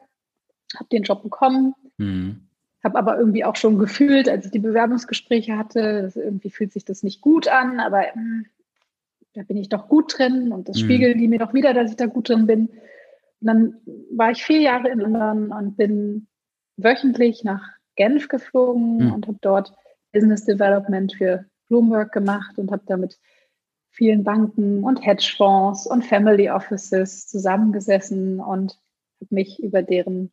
habe den Job bekommen, mhm. habe aber irgendwie auch schon gefühlt, als ich die Bewerbungsgespräche hatte, irgendwie fühlt sich das nicht gut an, aber mh, hm, da bin ich doch gut drin und das mhm. spiegeln die mir doch wieder, dass ich da gut drin bin. Und dann war ich vier Jahre in London und bin wöchentlich nach Genf geflogen mhm. und habe dort Business Development für Bloomberg gemacht und habe da mit vielen Banken und Hedgefonds und Family Offices zusammengesessen und habe mich über deren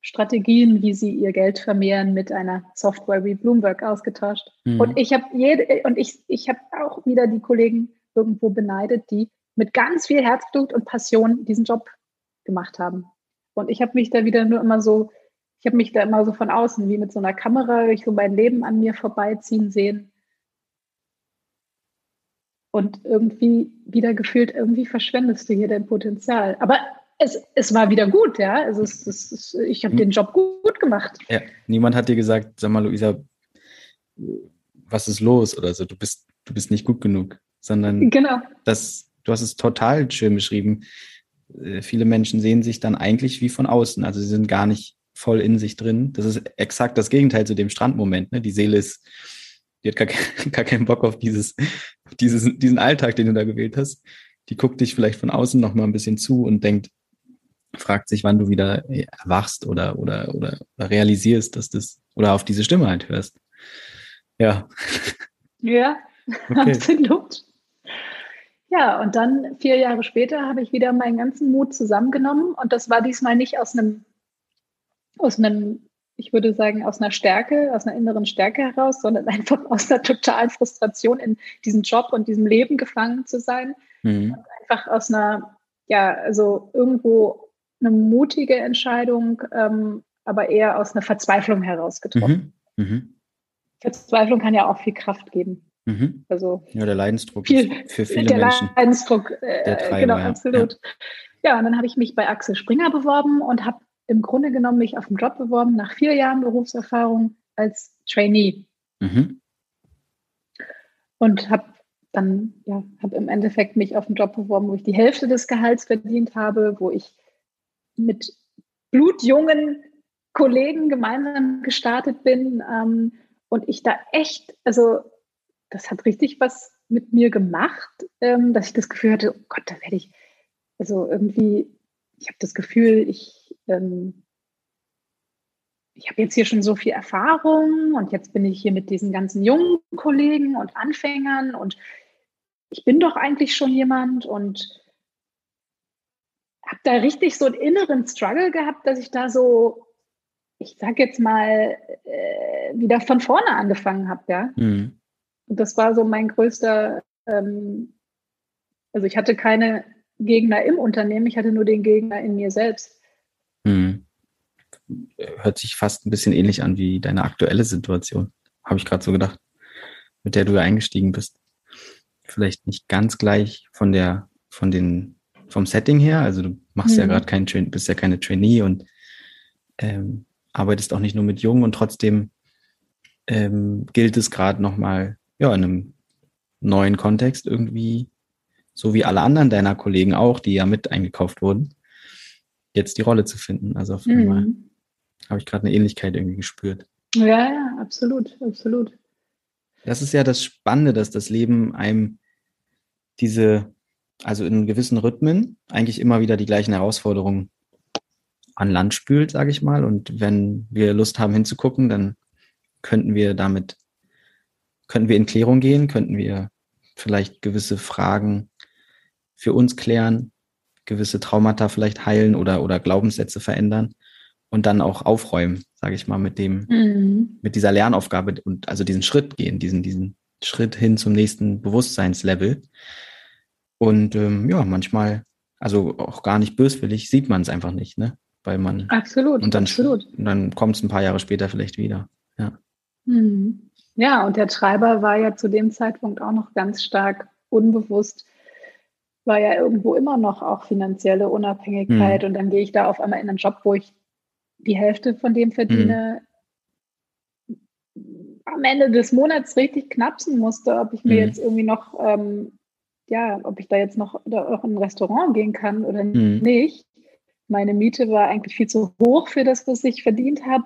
Strategien, wie sie ihr Geld vermehren, mit einer Software wie Bloomberg ausgetauscht. Mhm. Und ich habe jede und ich, ich habe auch wieder die Kollegen irgendwo beneidet, die mit ganz viel Herzblut und Passion diesen Job gemacht haben. Und ich habe mich da wieder nur immer so, ich habe mich da immer so von außen, wie mit so einer Kamera, ich so mein Leben an mir vorbeiziehen sehen und irgendwie wieder gefühlt, irgendwie verschwendest du hier dein Potenzial. Aber es, es war wieder gut, ja. Also es, es, ich habe hm. den Job gut, gut, gemacht. Ja, niemand hat dir gesagt, sag mal, Luisa, was ist los oder so, du bist, du bist nicht gut genug, sondern genau. das, du hast es total schön beschrieben. Äh, viele Menschen sehen sich dann eigentlich wie von außen. Also sie sind gar nicht voll in sich drin. Das ist exakt das Gegenteil zu dem Strandmoment. Ne? Die Seele ist die hat gar, gar keinen Bock auf dieses, dieses, diesen Alltag, den du da gewählt hast. Die guckt dich vielleicht von außen noch mal ein bisschen zu und denkt, fragt sich, wann du wieder erwachst oder, oder, oder, oder realisierst, dass das, oder auf diese Stimme halt hörst. Ja. Ja, okay. absolut. Ja, und dann vier Jahre später habe ich wieder meinen ganzen Mut zusammengenommen und das war diesmal nicht aus einem, aus einem ich würde sagen, aus einer Stärke, aus einer inneren Stärke heraus, sondern einfach aus einer totalen Frustration in diesem Job und diesem Leben gefangen zu sein. Mhm. Und einfach aus einer, ja, also irgendwo eine mutige Entscheidung, ähm, aber eher aus einer Verzweiflung heraus getroffen. Mhm. Mhm. Verzweiflung kann ja auch viel Kraft geben. Mhm. Also ja, der Leidensdruck viel, für viele der Menschen. Leidensdruck, äh, der Treiber, genau, absolut. Ja. ja, und dann habe ich mich bei Axel Springer beworben und habe im Grunde genommen mich auf den Job beworben nach vier Jahren Berufserfahrung als Trainee. Mhm. Und habe dann, ja, habe im Endeffekt mich auf den Job beworben, wo ich die Hälfte des Gehalts verdient habe, wo ich mit blutjungen Kollegen gemeinsam gestartet bin ähm, und ich da echt, also das hat richtig was mit mir gemacht, ähm, dass ich das Gefühl hatte, oh Gott, da werde ich, also irgendwie, ich habe das Gefühl, ich, ähm, ich habe jetzt hier schon so viel Erfahrung und jetzt bin ich hier mit diesen ganzen jungen Kollegen und Anfängern und ich bin doch eigentlich schon jemand und habe da richtig so einen inneren Struggle gehabt, dass ich da so, ich sag jetzt mal, äh, wieder von vorne angefangen habe, ja. Mhm. Und das war so mein größter, ähm, also ich hatte keine Gegner im Unternehmen, ich hatte nur den Gegner in mir selbst. Mhm. Hört sich fast ein bisschen ähnlich an wie deine aktuelle Situation, habe ich gerade so gedacht, mit der du da eingestiegen bist. Vielleicht nicht ganz gleich von der, von den vom Setting her. Also du machst mhm. ja gerade kein bist ja keine Trainee und ähm, arbeitest auch nicht nur mit Jungen und trotzdem ähm, gilt es gerade nochmal, ja, in einem neuen Kontext irgendwie, so wie alle anderen deiner Kollegen auch, die ja mit eingekauft wurden, jetzt die Rolle zu finden. Also auf einmal mhm. habe ich gerade eine Ähnlichkeit irgendwie gespürt. Ja, ja, absolut, absolut. Das ist ja das Spannende, dass das Leben einem diese also in gewissen Rhythmen eigentlich immer wieder die gleichen Herausforderungen an Land spült, sage ich mal. Und wenn wir Lust haben hinzugucken, dann könnten wir damit, könnten wir in Klärung gehen, könnten wir vielleicht gewisse Fragen für uns klären, gewisse Traumata vielleicht heilen oder, oder Glaubenssätze verändern und dann auch aufräumen, sage ich mal, mit dem, mhm. mit dieser Lernaufgabe und also diesen Schritt gehen, diesen, diesen Schritt hin zum nächsten Bewusstseinslevel. Und ähm, ja, manchmal, also auch gar nicht böswillig, sieht man es einfach nicht, ne? Weil man. Absolut. Und dann, absolut. Und dann kommt es ein paar Jahre später vielleicht wieder. Ja. Mhm. Ja, und der Treiber war ja zu dem Zeitpunkt auch noch ganz stark unbewusst, war ja irgendwo immer noch auch finanzielle Unabhängigkeit. Mhm. Und dann gehe ich da auf einmal in einen Job, wo ich die Hälfte von dem verdiene, mhm. am Ende des Monats richtig knapsen musste, ob ich mir mhm. jetzt irgendwie noch ähm, ja, ob ich da jetzt noch auch in ein Restaurant gehen kann oder mhm. nicht. Meine Miete war eigentlich viel zu hoch für das, was ich verdient habe.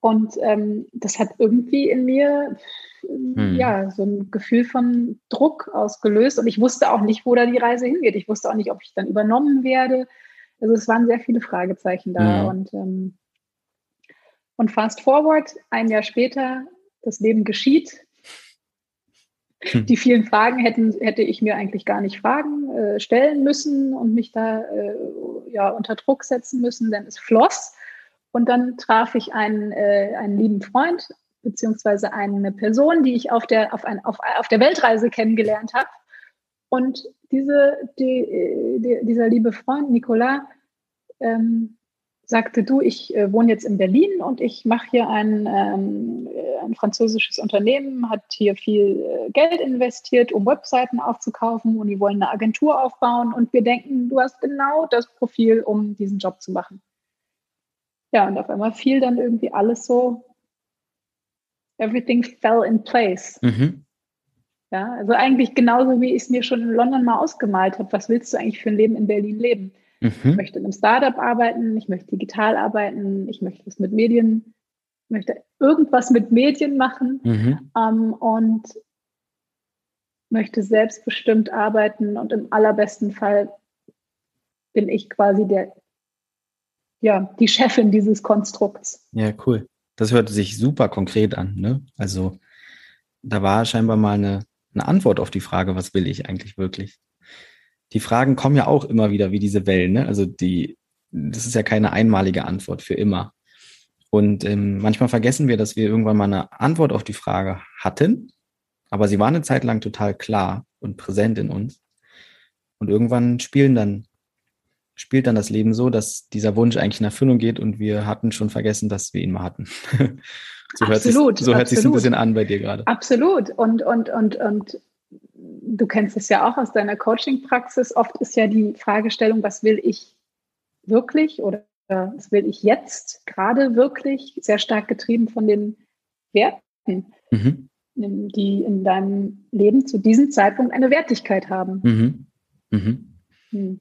Und ähm, das hat irgendwie in mir mhm. ja so ein Gefühl von Druck ausgelöst. Und ich wusste auch nicht, wo da die Reise hingeht. Ich wusste auch nicht, ob ich dann übernommen werde. Also es waren sehr viele Fragezeichen da. Mhm. Und, ähm, und fast forward, ein Jahr später, das Leben geschieht. Hm. Die vielen Fragen hätten, hätte ich mir eigentlich gar nicht Fragen äh, stellen müssen und mich da äh, ja, unter Druck setzen müssen, denn es floss. Und dann traf ich einen, äh, einen lieben Freund, beziehungsweise eine Person, die ich auf der, auf ein, auf, auf der Weltreise kennengelernt habe. Und diese, die, die, dieser liebe Freund, Nicolas, ähm, sagte, du, ich äh, wohne jetzt in Berlin und ich mache hier ein, ähm, ein französisches Unternehmen, hat hier viel äh, Geld investiert, um Webseiten aufzukaufen und die wollen eine Agentur aufbauen und wir denken, du hast genau das Profil, um diesen Job zu machen. Ja, und auf einmal fiel dann irgendwie alles so, everything fell in place. Mhm. Ja, also eigentlich genauso, wie ich es mir schon in London mal ausgemalt habe. Was willst du eigentlich für ein Leben in Berlin leben? Mhm. Ich möchte in einem Startup arbeiten, ich möchte digital arbeiten, ich möchte was mit Medien, ich möchte irgendwas mit Medien machen mhm. ähm, und möchte selbstbestimmt arbeiten und im allerbesten Fall bin ich quasi der, ja, die Chefin dieses Konstrukts. Ja, cool. Das hörte sich super konkret an. Ne? Also da war scheinbar mal eine, eine Antwort auf die Frage, was will ich eigentlich wirklich? die Fragen kommen ja auch immer wieder wie diese Wellen. Ne? Also die, das ist ja keine einmalige Antwort für immer. Und ähm, manchmal vergessen wir, dass wir irgendwann mal eine Antwort auf die Frage hatten, aber sie war eine Zeit lang total klar und präsent in uns. Und irgendwann spielen dann, spielt dann das Leben so, dass dieser Wunsch eigentlich in Erfüllung geht und wir hatten schon vergessen, dass wir ihn mal hatten. so hört sich so hört sich ein bisschen an bei dir gerade. Absolut. Und, und, und, und du kennst es ja auch aus deiner Coaching-Praxis. Oft ist ja die Fragestellung, was will ich wirklich oder was will ich jetzt gerade wirklich, sehr stark getrieben von den Werten, mhm. die in deinem Leben zu diesem Zeitpunkt eine Wertigkeit haben. Mhm. Mhm.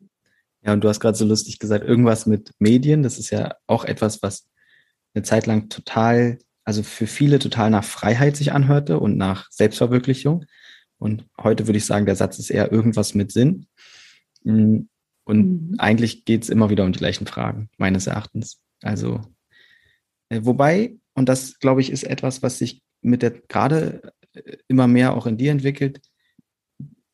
Ja, und du hast gerade so lustig gesagt, irgendwas mit Medien. Das ist ja auch etwas, was eine Zeit lang total, also für viele total nach Freiheit sich anhörte und nach Selbstverwirklichung. Und heute würde ich sagen, der Satz ist eher irgendwas mit Sinn. Mm, und mhm. eigentlich geht es immer wieder um die gleichen Fragen, meines Erachtens. Also, äh, wobei, und das glaube ich, ist etwas, was sich mit der gerade äh, immer mehr auch in dir entwickelt,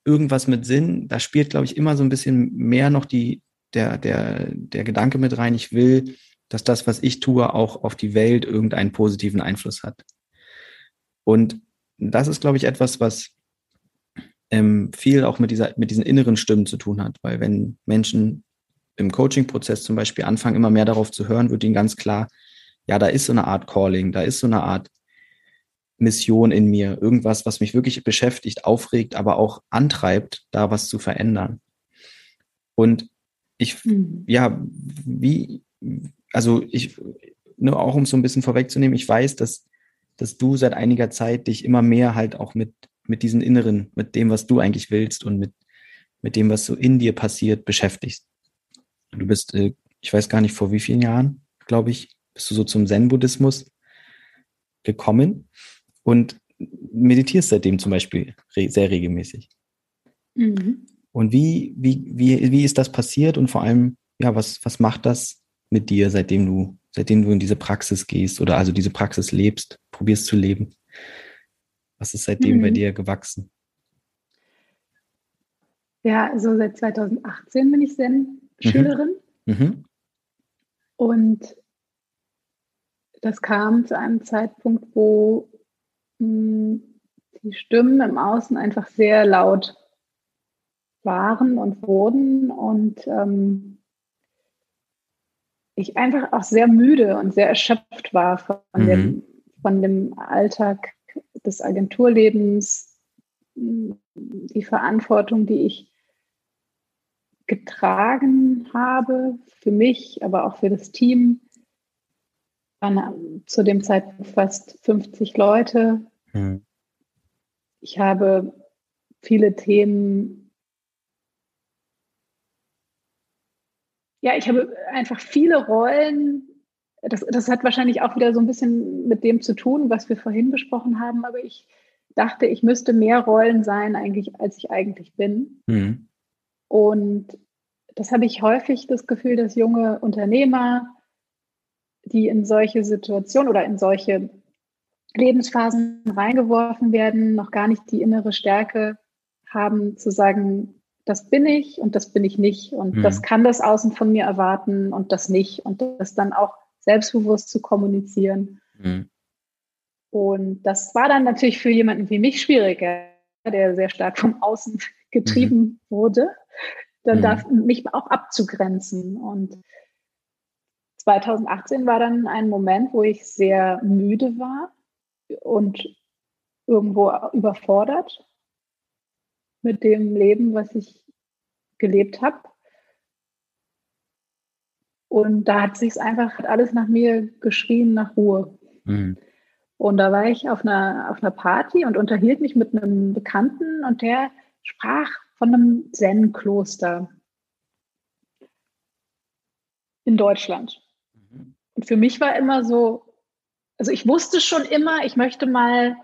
irgendwas mit Sinn, da spielt, glaube ich, immer so ein bisschen mehr noch die, der, der, der Gedanke mit rein, ich will, dass das, was ich tue, auch auf die Welt irgendeinen positiven Einfluss hat. Und das ist, glaube ich, etwas, was ähm, viel auch mit, dieser, mit diesen inneren Stimmen zu tun hat. Weil wenn Menschen im Coaching-Prozess zum Beispiel anfangen, immer mehr darauf zu hören, wird ihnen ganz klar, ja, da ist so eine Art Calling, da ist so eine Art Mission in mir, irgendwas, was mich wirklich beschäftigt, aufregt, aber auch antreibt, da was zu verändern. Und ich, mhm. ja, wie, also ich, nur auch um so ein bisschen vorwegzunehmen, ich weiß, dass, dass du seit einiger Zeit dich immer mehr halt auch mit mit diesen Inneren, mit dem, was du eigentlich willst und mit, mit dem, was so in dir passiert, beschäftigst. Du bist, äh, ich weiß gar nicht vor wie vielen Jahren, glaube ich, bist du so zum Zen-Buddhismus gekommen und meditierst seitdem zum Beispiel sehr regelmäßig. Mhm. Und wie, wie, wie, wie ist das passiert und vor allem, ja, was, was macht das mit dir, seitdem du, seitdem du in diese Praxis gehst oder also diese Praxis lebst, probierst zu leben? Was ist seitdem mhm. bei dir gewachsen? Ja, also seit 2018 bin ich Zen-Schülerin. Mhm. Mhm. Und das kam zu einem Zeitpunkt, wo mh, hm, die Stimmen im Außen einfach sehr laut waren und wurden und ähm, ich einfach auch sehr müde und sehr erschöpft war von, mhm. dem, von dem Alltag des Agenturlebens, die Verantwortung, die ich getragen habe, für mich, aber auch für das Team, waren zu dem Zeitpunkt fast 50 Leute. Mhm. Ich habe viele Themen, ja, ich habe einfach viele Rollen das, das hat wahrscheinlich auch wieder so ein bisschen mit dem zu tun, was wir vorhin besprochen haben, aber ich dachte, ich müsste mehr Rollen sein, eigentlich, als ich eigentlich bin. Mhm. Und das habe ich häufig das Gefühl, dass junge Unternehmer, die in solche Situationen oder in solche Lebensphasen reingeworfen werden, noch gar nicht die innere Stärke haben zu sagen, das bin ich und das bin ich nicht und mhm. das kann das Außen von mir erwarten und das nicht und das dann auch selbstbewusst zu kommunizieren. Mhm. Und das war dann natürlich für jemanden wie mich schwieriger, der sehr stark vom Außen getrieben mhm. wurde, dann mhm. darf mich auch abzugrenzen. Und 2018 war dann ein Moment, wo ich sehr müde war und irgendwo überfordert mit dem Leben, was ich gelebt habe. Und da hat sich einfach hat alles nach mir geschrien, nach Ruhe. Mhm. Und da war ich auf einer, auf einer Party und unterhielt mich mit einem Bekannten und der sprach von einem Zen-Kloster in Deutschland. Mhm. Und für mich war immer so, also ich wusste schon immer, ich möchte mal,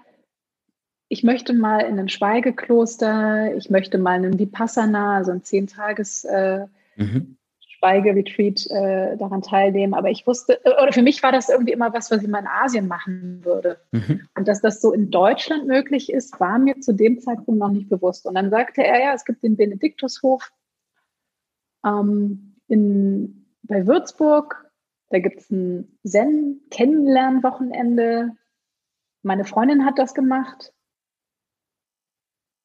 ich möchte mal in ein Schweigekloster, ich möchte mal einen Vipassana, also ein Zehntages äh, mhm. Schweigeretreat äh, daran teilnehmen. Aber ich wusste, äh, oder für mich war das irgendwie immer was, was ich mal in Asien machen würde. Mhm. Und dass das so in Deutschland möglich ist, war mir zu dem Zeitpunkt noch nicht bewusst. Und dann sagte er, ja, es gibt den Benediktushof ähm, in, bei Würzburg. Da gibt es ein Zen-Kennenlernwochenende. Meine Freundin hat das gemacht.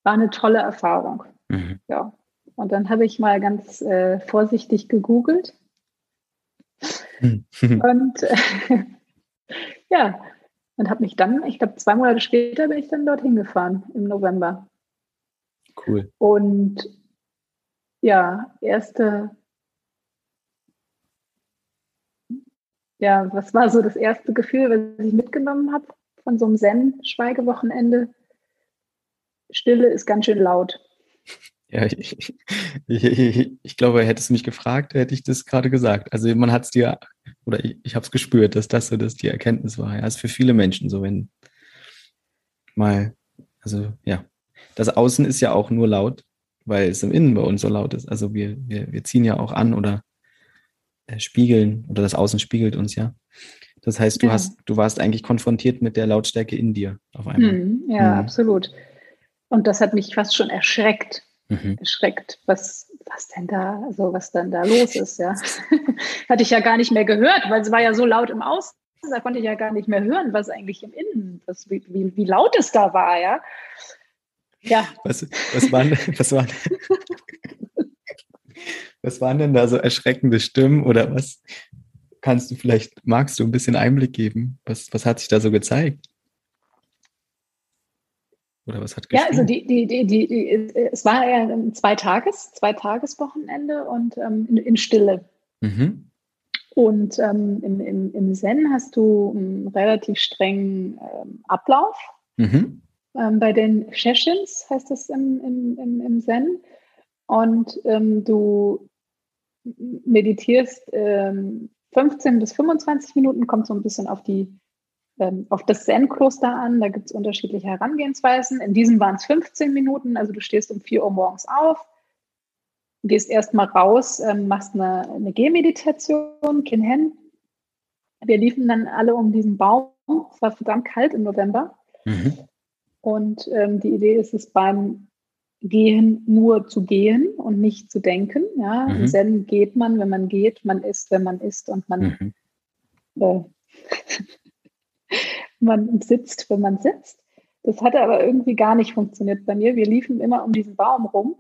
War eine tolle Erfahrung. Mhm. Ja. Und dann habe ich mal ganz äh, vorsichtig gegoogelt. Hm. und äh, ja, und habe mich dann, ich glaube, zwei Monate später bin ich dann dorthin gefahren im November. Cool. Und ja, erste, ja, was war so das erste Gefühl, was ich mitgenommen habe von so einem Zen-Schweigewochenende? Stille ist ganz schön laut. Ja, ich, ich, ich, ich glaube, hättest du mich gefragt, hätte ich das gerade gesagt. Also man hat es dir, oder ich, ich habe es gespürt, dass das so dass die Erkenntnis war. Ja, ist für viele Menschen so, wenn mal, also ja, das Außen ist ja auch nur laut, weil es im Innen bei uns so laut ist. Also wir, wir, wir ziehen ja auch an oder äh, spiegeln oder das Außen spiegelt uns ja. Das heißt, du ja. hast, du warst eigentlich konfrontiert mit der Lautstärke in dir auf einmal. Hm, ja, hm. absolut. Und das hat mich fast schon erschreckt mhm. erschreckt, was, was denn da, also was dann da los ist, ja. Hatte ich ja gar nicht mehr gehört, weil es war ja so laut im Außen, da konnte ich ja gar nicht mehr hören, was eigentlich im Innen, was, wie, wie, wie laut es da war, ja. Ja. Was, was waren, was waren, was waren denn da so erschreckende Stimmen oder was kannst du vielleicht, magst du ein bisschen Einblick geben? Was, was hat sich da so gezeigt? Oder was hat gespielt? Ja, also die, die, die, die, es war ja ein Zweitages, Zweitageswochenende und ähm, in, in, Stille. Mhm. Und ähm, im, im, im Zen hast du einen relativ strengen ähm, Ablauf. Mhm. Ähm, bei den Sessions heißt das im, im, im, im Zen. Und ähm, du meditierst 15 ähm, bis 25 Minuten, kommt so ein bisschen auf die ähm, auf das Zen-Kloster an. Da gibt es unterschiedliche Herangehensweisen. In diesem waren es 15 Minuten. Also du stehst um 4 Uhr morgens auf, gehst erstmal raus, ähm, machst eine, eine Gehmeditation, Kinhen. Wir liefen dann alle um diesen Baum. Es war verdammt kalt im November. Mhm. Und ähm, die Idee ist es beim Gehen nur zu gehen und nicht zu denken. Ja, mhm. Im Zen geht man, wenn man geht, man ist, wenn man ist und man mhm. äh, man sitzt, wenn man sitzt. Das hatte aber irgendwie gar nicht funktioniert bei mir. Wir liefen immer um diesen Baum rum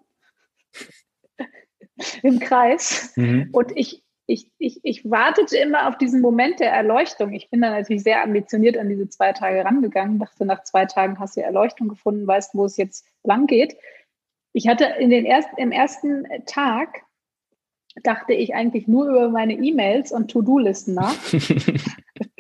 im Kreis. Mhm. Und ich, ich, ich, ich wartete immer auf diesen Moment der Erleuchtung. Ich bin dann natürlich sehr ambitioniert an diese zwei Tage rangegangen, dachte, nach zwei Tagen hast du Erleuchtung gefunden, weißt, wo es jetzt lang geht. Ich hatte in den ersten, im ersten Tag dachte ich eigentlich nur über meine E-Mails und To-Do-Listen nach.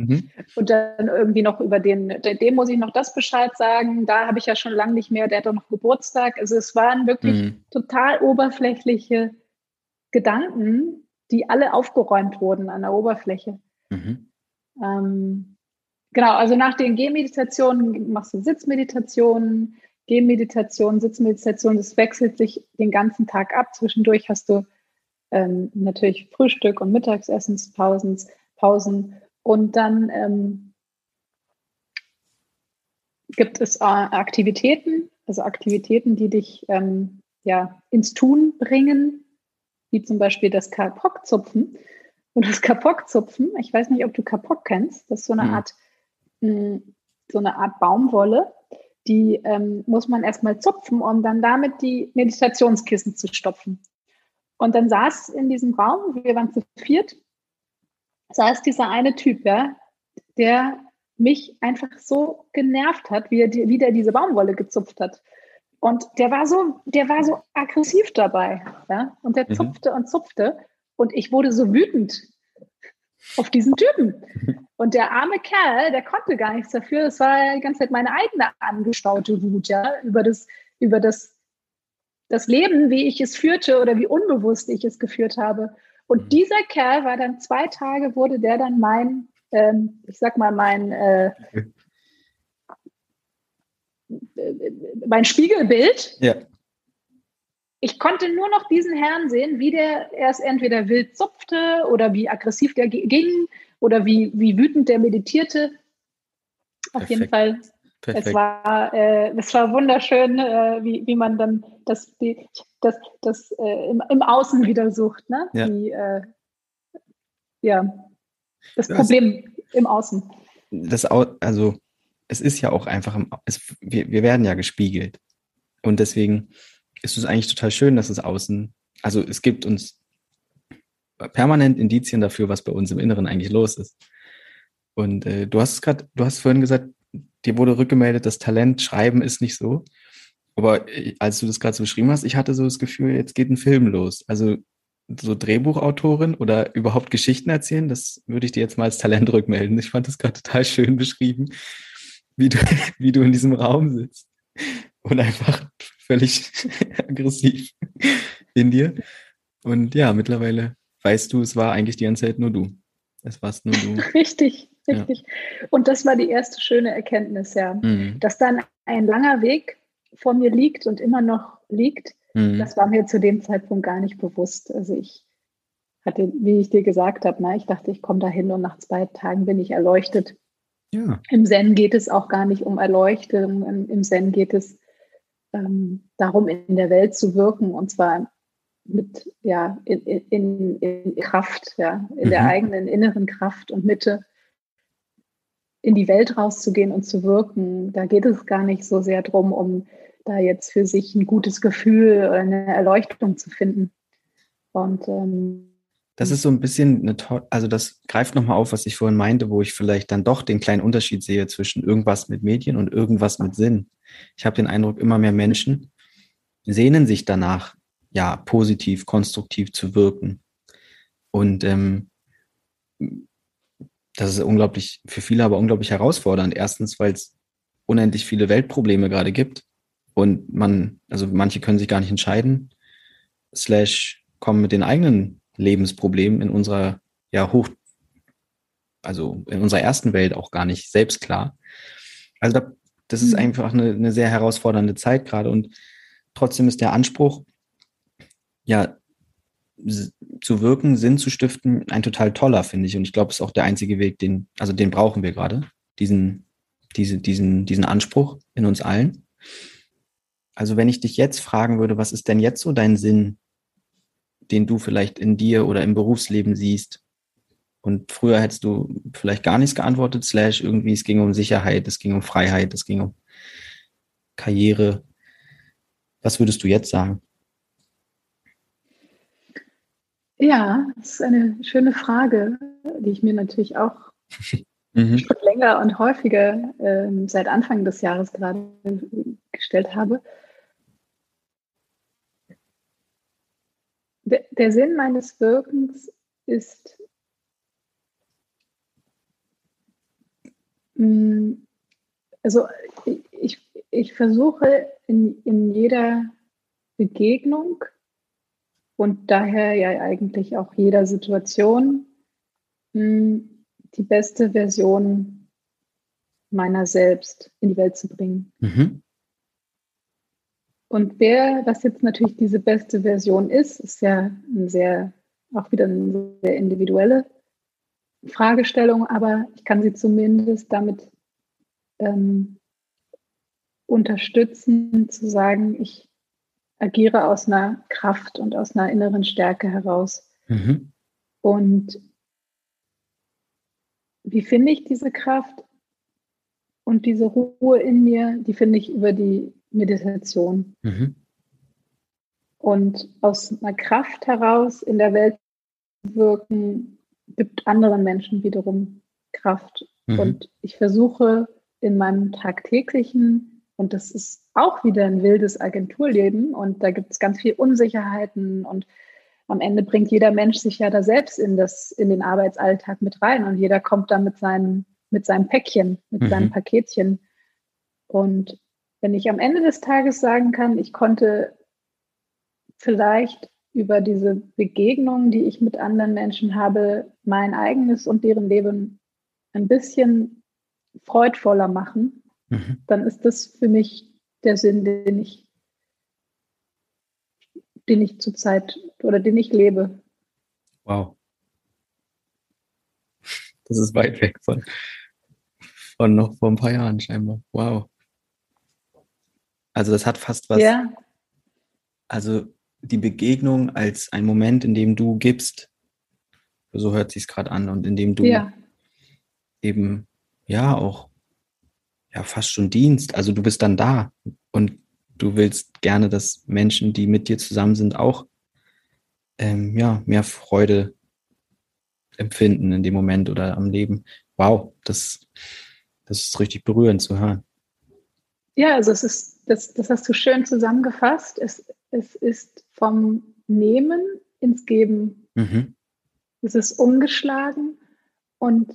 Mhm. Und dann irgendwie noch über den, dem muss ich noch das Bescheid sagen. Da habe ich ja schon lange nicht mehr, der hat doch noch Geburtstag. Also es waren wirklich mhm. total oberflächliche Gedanken, die alle aufgeräumt wurden an der Oberfläche. Mhm. Ähm, genau, also nach den Gehmeditationen machst du Sitzmeditationen, Gehmeditationen, Sitzmeditationen, das wechselt sich den ganzen Tag ab. Zwischendurch hast du ähm, natürlich Frühstück und Mittagsessenspausen. Pausen und dann ähm, gibt es äh, Aktivitäten, also Aktivitäten, die dich ähm, ja, ins Tun bringen, wie zum Beispiel das Kapok-Zupfen. Und das Kapok-Zupfen, ich weiß nicht, ob du Kapok kennst, das ist so eine mhm. Art, mh, hm, so eine Art Baumwolle, die ähm, muss man erstmal zupfen, um dann damit die Meditationskissen zu stopfen. Und dann saß in diesem Raum, wir waren zu viert, saß dieser eine Typ, ja, der mich einfach so genervt hat, wie er, wie der diese Baumwolle gezupft hat. Und der war so, der war so aggressiv dabei, ja. Und der mhm. zupfte und zupfte. Und ich wurde so wütend auf diesen Typen. Und der arme Kerl, der konnte gar nichts dafür. Das war die ganze Zeit meine eigene angestaute Wut, ja, über das, über das, das Leben, wie ich es führte oder wie unbewusst ich es geführt habe. Und mhm. dieser Kerl war dann zwei Tage, wurde der dann mein, ähm, ich sag mal, mein, äh, mein Spiegelbild. Ja. Ich konnte nur noch diesen Herrn sehen, wie der erst entweder wild zupfte oder wie aggressiv der ging oder wie, wie wütend der meditierte. Auf Perfekt. jeden Fall Perfekt. Es war, äh, es war wunderschön, äh, wie, wie man dann das, die, das, das äh, im, im Außen wieder sucht. Ne? Ja. Die, äh, ja, das du Problem im Außen. Das, also, es ist ja auch einfach, es, wir, wir werden ja gespiegelt. Und deswegen ist es eigentlich total schön, dass es außen, also es gibt uns permanent Indizien dafür, was bei uns im Inneren eigentlich los ist. Und äh, du hast gerade, du hast vorhin gesagt, dir wurde rückgemeldet, das Talent Schreiben ist nicht so. Aber äh, als du das gerade so beschrieben hast, ich hatte so das Gefühl, jetzt geht ein Film los. Also so Drehbuchautorin oder überhaupt Geschichten erzählen, das würde ich dir jetzt mal als Talent rückmelden. Ich fand das gerade total schön beschrieben, wie du, wie du in diesem Raum sitzt und einfach völlig aggressiv in dir. Und ja, mittlerweile weißt du, es war eigentlich die ganze Zeit nur du. Es warst nur du. Richtig, richtig. Ja. Und das war die erste schöne Erkenntnis, ja. Mhm. Dass dann ein langer Weg vor mir liegt und immer noch liegt, mhm. das war mir zu dem Zeitpunkt gar nicht bewusst. Also ich hatte, wie ich dir gesagt habe, na, ich dachte, ich komme da hin und nach zwei Tagen bin ich erleuchtet. Ja. Im Zen geht es auch gar nicht um Erleuchtung. Im, im Zen geht es ähm, darum, in der Welt zu wirken und zwar mit, ja, in, in, in Kraft, ja, in mhm. der eigenen inneren Kraft und Mitte in die Welt rauszugehen und zu wirken. Da geht es gar nicht so sehr darum, um da jetzt für sich ein gutes Gefühl oder eine Erleuchtung zu finden. Und ähm, das ist so ein bisschen eine tolle, also das greift nochmal auf, was ich vorhin meinte, wo ich vielleicht dann doch den kleinen Unterschied sehe zwischen irgendwas mit Medien und irgendwas mit Sinn. Ich habe den Eindruck, immer mehr Menschen sehnen sich danach, ja, positiv, konstruktiv zu wirken. Und ähm, das ist unglaublich, für viele aber unglaublich herausfordernd. Erstens, weil es unendlich viele Weltprobleme gerade gibt und man, also manche können sich gar nicht entscheiden, slash kommen mit den eigenen Lebensproblemen in unserer, ja, hoch, also in unserer ersten Welt auch gar nicht selbst klar. Also da, das ist mhm. einfach eine, eine sehr herausfordernde Zeit gerade und trotzdem ist der Anspruch, ja, zu wirken, Sinn zu stiften, ein total toller, finde ich. Und ich glaube, es ist auch der einzige Weg, den, also den brauchen wir gerade, diesen, diese, diesen, diesen Anspruch in uns allen. Also wenn ich dich jetzt fragen würde, was ist denn jetzt so dein Sinn, den du vielleicht in dir oder im Berufsleben siehst? Und früher hättest du vielleicht gar nichts geantwortet, slash irgendwie, es ging um Sicherheit, es ging um Freiheit, es ging um Karriere. Was würdest du jetzt sagen? Ja, das ist eine schöne Frage, die ich mir natürlich auch mhm. schon länger und häufiger äh, seit Anfang des Jahres gerade gestellt habe. Der, der Sinn meines Wirkens ist, mh, mm, also ich, ich versuche in, in jeder Begegnung und daher ja eigentlich auch jeder Situation hm, die beste Version meiner selbst in die Welt zu bringen. Mhm. Und wer, was jetzt natürlich diese beste Version ist, ist ja ein sehr, auch wieder eine sehr individuelle Fragestellung, aber ich kann sie zumindest damit ähm, unterstützen, zu sagen, ich agiere aus einer Kraft und aus einer inneren Stärke heraus. Mhm. Und wie finde ich diese Kraft und diese Ruhe in mir? Die finde ich über die Meditation. Mhm. Und aus einer Kraft heraus in der Welt wirken, gibt anderen Menschen wiederum Kraft. Mhm. Und ich versuche in meinem tagtäglichen und das ist auch wieder ein wildes Agenturleben und da gibt es ganz viel Unsicherheiten und am Ende bringt jeder Mensch sich ja da selbst in, das, in den Arbeitsalltag mit rein und jeder kommt da mit, seinen, mit seinem Päckchen, mit mhm. seinem Paketchen. Und wenn ich am Ende des Tages sagen kann, ich konnte vielleicht über diese Begegnungen, die ich mit anderen Menschen habe, mein eigenes und deren Leben ein bisschen freudvoller machen, Mhm. dann ist das für mich der Sinn, den ich, den ich zurzeit oder den ich lebe. Wow. Das ist weit weg von, von noch vor ein paar Jahren scheinbar. Wow. Also das hat fast was. Ja. Also die Begegnung als ein Moment, in dem du gibst, so hört sich es gerade an, und in dem du ja. eben ja auch ja fast schon Dienst. Also du bist dann da und du willst gerne, dass Menschen, die mit dir zusammen sind, auch ähm, ja mehr Freude empfinden in dem Moment oder am Leben. Wow, das, das ist richtig berührend zu hören. Ja, also es ist, das, das hast du schön zusammengefasst. Es, es ist vom Nehmen ins Geben. Mhm. Es ist umgeschlagen und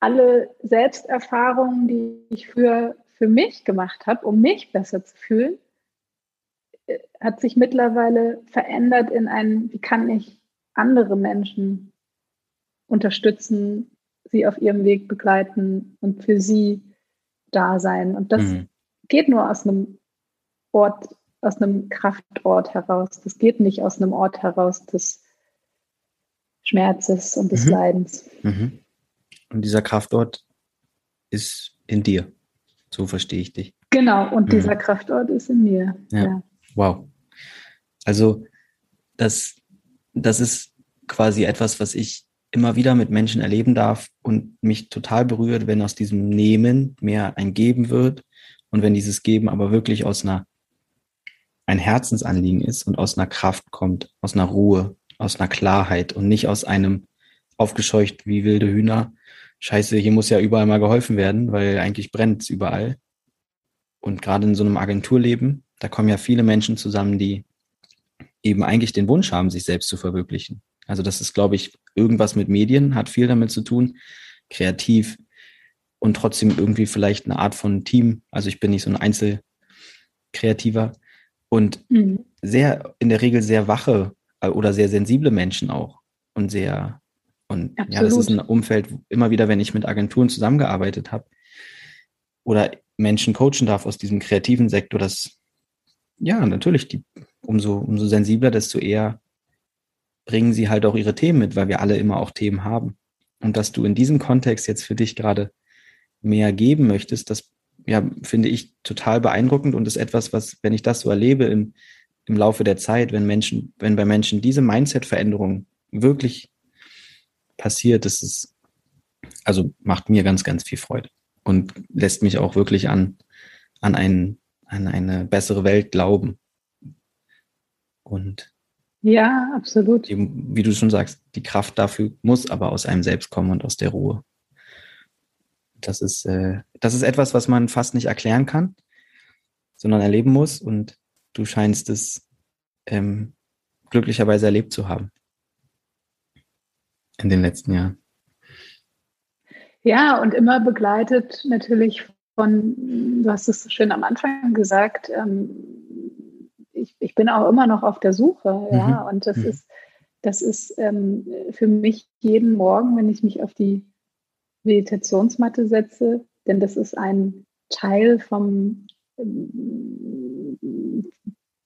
alle Selbsterfahrungen, die ich früher für mich gemacht habe, um mich besser zu fühlen, äh, hat sich mittlerweile verändert in ein, wie kann ich andere Menschen unterstützen, sie auf ihrem Weg begleiten und für sie da sein. Und das mhm. geht nur aus einem Ort, aus einem Kraftort heraus. Das geht nicht aus einem Ort heraus des Schmerzes und des mhm. Leidens. Mhm. Und dieser Kraftort ist in dir. So verstehe ich dich. Genau, und mhm. dieser Kraftort ist in mir. Ja. ja. Wow. Also das, das ist quasi etwas, was ich immer wieder mit Menschen erleben darf und mich total berührt, wenn aus diesem Nehmen mehr ein Geben wird und wenn dieses Geben aber wirklich aus einer ein Herzensanliegen ist und aus einer Kraft kommt, aus einer Ruhe, aus einer Klarheit und nicht aus einem aufgescheucht wie wilde Hühner. Scheiße, hier muss ja überall mal geholfen werden, weil eigentlich brennt es überall. Und gerade in so einem Agenturleben, da kommen ja viele Menschen zusammen, die eben eigentlich den Wunsch haben, sich selbst zu verwirklichen. Also das ist, glaube ich, irgendwas mit Medien, hat viel damit zu tun, kreativ und trotzdem irgendwie vielleicht eine Art von Team. Also ich bin nicht so ein Einzelkreativer und mhm. sehr, in der Regel sehr wache äh, oder sehr sensible Menschen auch und sehr, und Absolut. ja, das ist ein Umfeld, immer wieder, wenn ich mit Agenturen zusammengearbeitet habe oder Menschen coachen darf aus diesem kreativen Sektor, das, ja, natürlich, die, umso, umso sensibler, desto eher bringen sie halt auch ihre Themen mit, weil wir alle immer auch Themen haben. Und dass du in diesem Kontext jetzt für dich gerade mehr geben möchtest, das ja, finde ich total beeindruckend und ist etwas, was, wenn ich das so erlebe im, im Laufe der Zeit, wenn Menschen, wenn bei Menschen diese Mindset-Veränderung wirklich passiert, das ist, also macht mir ganz, ganz viel Freude und lässt mich auch wirklich an, an, ein, an eine bessere Welt glauben. Und ja, absolut. Die, wie du schon sagst, die Kraft dafür muss aber aus einem selbst kommen und aus der Ruhe. Das ist, äh, das ist etwas, was man fast nicht erklären kann, sondern erleben muss. Und du scheinst es ähm, glücklicherweise erlebt zu haben in den letzten Jahren. Ja, und immer begleitet natürlich von, du hast es schön am Anfang gesagt, ähm, ich, ich bin auch immer noch auf der Suche, mhm. ja, und das mhm. ist, das ist ähm, für mich jeden Morgen, wenn ich mich auf die Meditationsmatte setze, denn das ist ein Teil vom, ähm,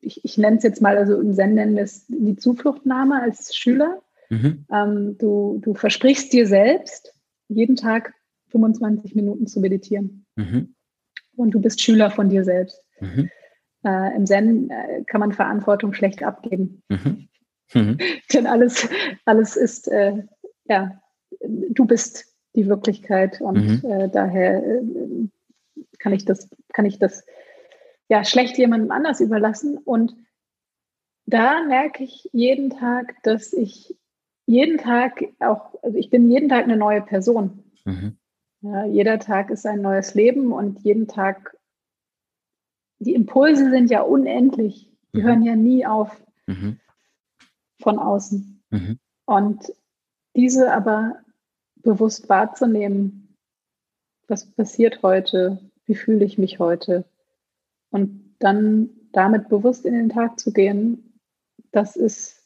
ich, ich nenne es jetzt mal, also im Zen nennen wir es die Zufluchtnahme als Schüler. Mhm. Ähm, du, du versprichst dir selbst, jeden Tag 25 Minuten zu meditieren. Mhm. Und du bist Schüler von dir selbst. Mhm. Äh, Im Zen äh, kann man Verantwortung schlecht abgeben. Mhm. mhm. Denn alles, alles ist, äh, ja, du bist die Wirklichkeit und mhm. äh, daher äh, kann ich das, kann ich das ja schlecht jemandem anders überlassen. Und da merke ich jeden Tag, dass ich jeden Tag auch, also ich bin jeden Tag eine neue Person. Mhm. Ja, jeder Tag ist ein neues Leben und jeden Tag, die Impulse sind ja unendlich, die mhm. hören ja nie auf mhm. von außen. Mhm. Und diese aber bewusst wahrzunehmen, was passiert heute, wie fühle ich mich heute und dann damit bewusst in den Tag zu gehen, das ist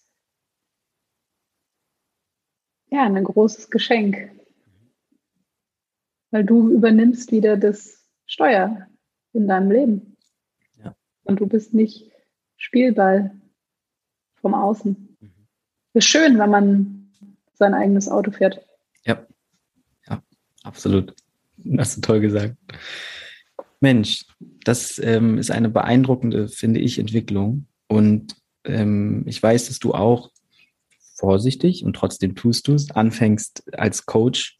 ja ein großes Geschenk, weil du übernimmst wieder das Steuer in deinem Leben ja. und du bist nicht Spielball vom Außen. Mhm. Ist schön, wenn man sein eigenes Auto fährt. Ja, ja, absolut. Hast du toll gesagt. Mensch, das ähm, ist eine beeindruckende, finde ich, Entwicklung. Und ähm, ich weiß, dass du auch vorsichtig und trotzdem tust du es, anfängst als Coach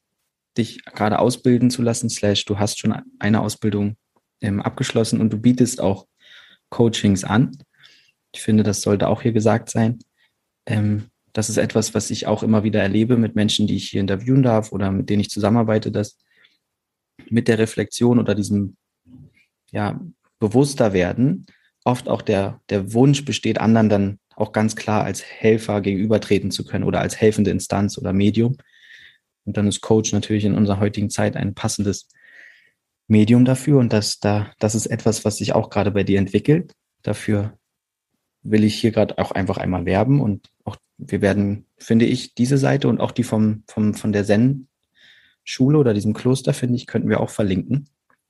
dich gerade ausbilden zu lassen, slash du hast schon eine Ausbildung ähm, abgeschlossen und du bietest auch Coachings an. Ich finde, das sollte auch hier gesagt sein. Ähm, das ist etwas, was ich auch immer wieder erlebe mit Menschen, die ich hier interviewen darf oder mit denen ich zusammenarbeite, dass mit der Reflexion oder diesem ja, bewusster werden oft auch der, der Wunsch besteht, anderen dann auch ganz klar als Helfer gegenübertreten zu können oder als helfende Instanz oder Medium. Und dann ist Coach natürlich in unserer heutigen Zeit ein passendes Medium dafür und das, da, das ist etwas, was sich auch gerade bei dir entwickelt. Dafür will ich hier gerade auch einfach einmal werben und auch wir werden, finde ich, diese Seite und auch die vom, vom, von der Zen-Schule oder diesem Kloster, finde ich, könnten wir auch verlinken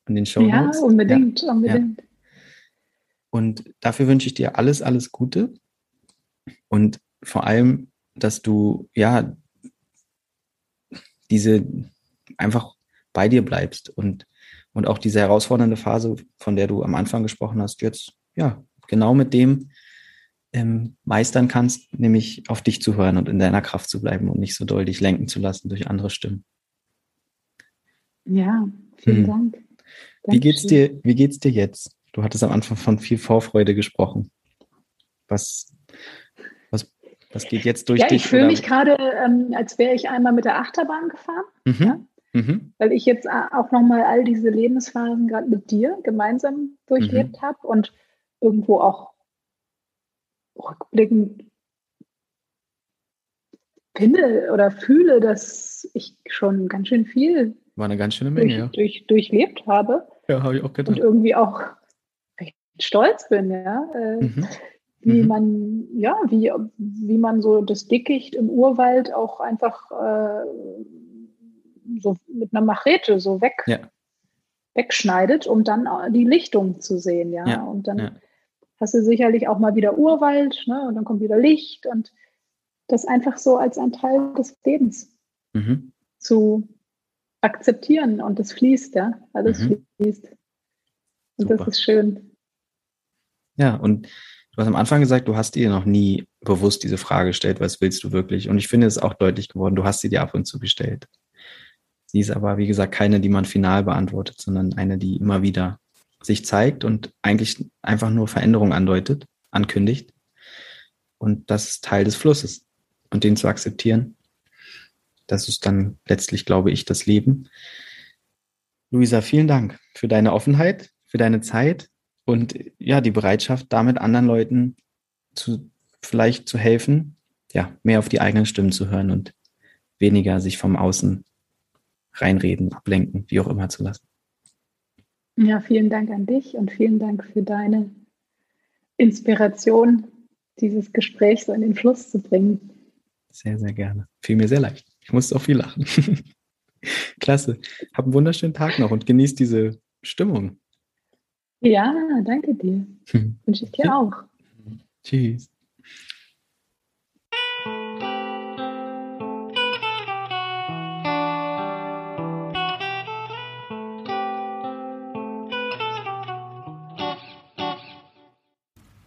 in den Show Notes. Ja, unbedingt, ja. unbedingt. Ja. Und dafür wünsche ich dir alles, alles Gute und vor allem, dass du, ja, diese einfach bei dir bleibst und, und auch diese herausfordernde Phase, von der du am Anfang gesprochen hast, jetzt, ja, genau mit dem ähm, meistern kannst, nämlich auf dich zu hören und in deiner Kraft zu bleiben und nicht so doll dich lenken zu lassen durch andere Stimmen. Ja, vielen hm. Dank. Wie geht's dir, wie geht's dir jetzt? Du hattest am Anfang von viel Vorfreude gesprochen. Was, was geht jetzt durch ja, dich? Ich fühle mich gerade, ähm, als wäre ich einmal mit der Achterbahn gefahren. Mhm. Ja? Mhm. Weil ich jetzt auch nochmal all diese Lebensphasen gerade mit dir gemeinsam durchlebt mhm. habe und irgendwo auch rückblickend finde oder fühle, dass ich schon ganz schön viel war eine ganz schöne Menge, durch, ja. durch, durchlebt habe. Ja, habe ich auch gedacht. Und irgendwie auch recht stolz bin, ja. Äh, mhm. Wie mhm. man, ja, wie, wie man so das Dickicht im Urwald auch einfach äh, so mit einer Machete so weg, ja. wegschneidet, um dann die Lichtung zu sehen, ja. ja. Und dann ja. hast du sicherlich auch mal wieder Urwald, ne? Und dann kommt wieder Licht und das einfach so als ein Teil des Lebens mhm. zu akzeptieren und es fließt, ja. Alles mhm. fließt. Und Super. das ist schön. Ja, und du hast am Anfang gesagt, du hast dir noch nie bewusst diese Frage gestellt, was willst du wirklich? Und ich finde es auch deutlich geworden, du hast sie dir ab und zu gestellt. Sie ist aber, wie gesagt, keine, die man final beantwortet, sondern eine, die immer wieder sich zeigt und eigentlich einfach nur Veränderung andeutet, ankündigt. Und das ist Teil des Flusses. Und den zu akzeptieren, das ist dann letztlich, glaube ich, das Leben. Luisa, vielen Dank für deine Offenheit, für deine Zeit und ja, die Bereitschaft, damit anderen Leuten zu, vielleicht zu helfen, ja, mehr auf die eigenen Stimmen zu hören und weniger sich vom Außen reinreden, ablenken, wie auch immer zu lassen. Ja, vielen Dank an dich und vielen Dank für deine Inspiration, dieses Gespräch so in den Fluss zu bringen. Sehr, sehr gerne. Fiel mir sehr leicht. Ich musste auch viel lachen. Klasse. Hab einen wunderschönen Tag noch und genieß diese Stimmung. Ja, danke dir. Wünsche ich dir auch. Tschüss.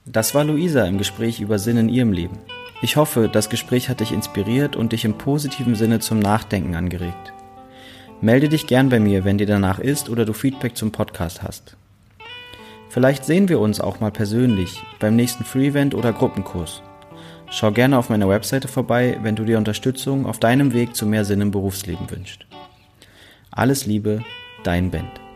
Das war Luisa im Gespräch über Sinn in ihrem Leben. Ich hoffe, das Gespräch hat dich inspiriert und dich im positiven Sinne zum Nachdenken angeregt. Melde dich gern bei mir, wenn dir danach ist oder du Feedback zum Podcast hast. Vielleicht sehen wir uns auch mal persönlich beim nächsten Free-Event oder Gruppenkurs. Schau gerne auf meiner Webseite vorbei, wenn du dir Unterstützung auf deinem Weg zu mehr Sinn im Berufsleben wünschst. Alles Liebe, dein Band.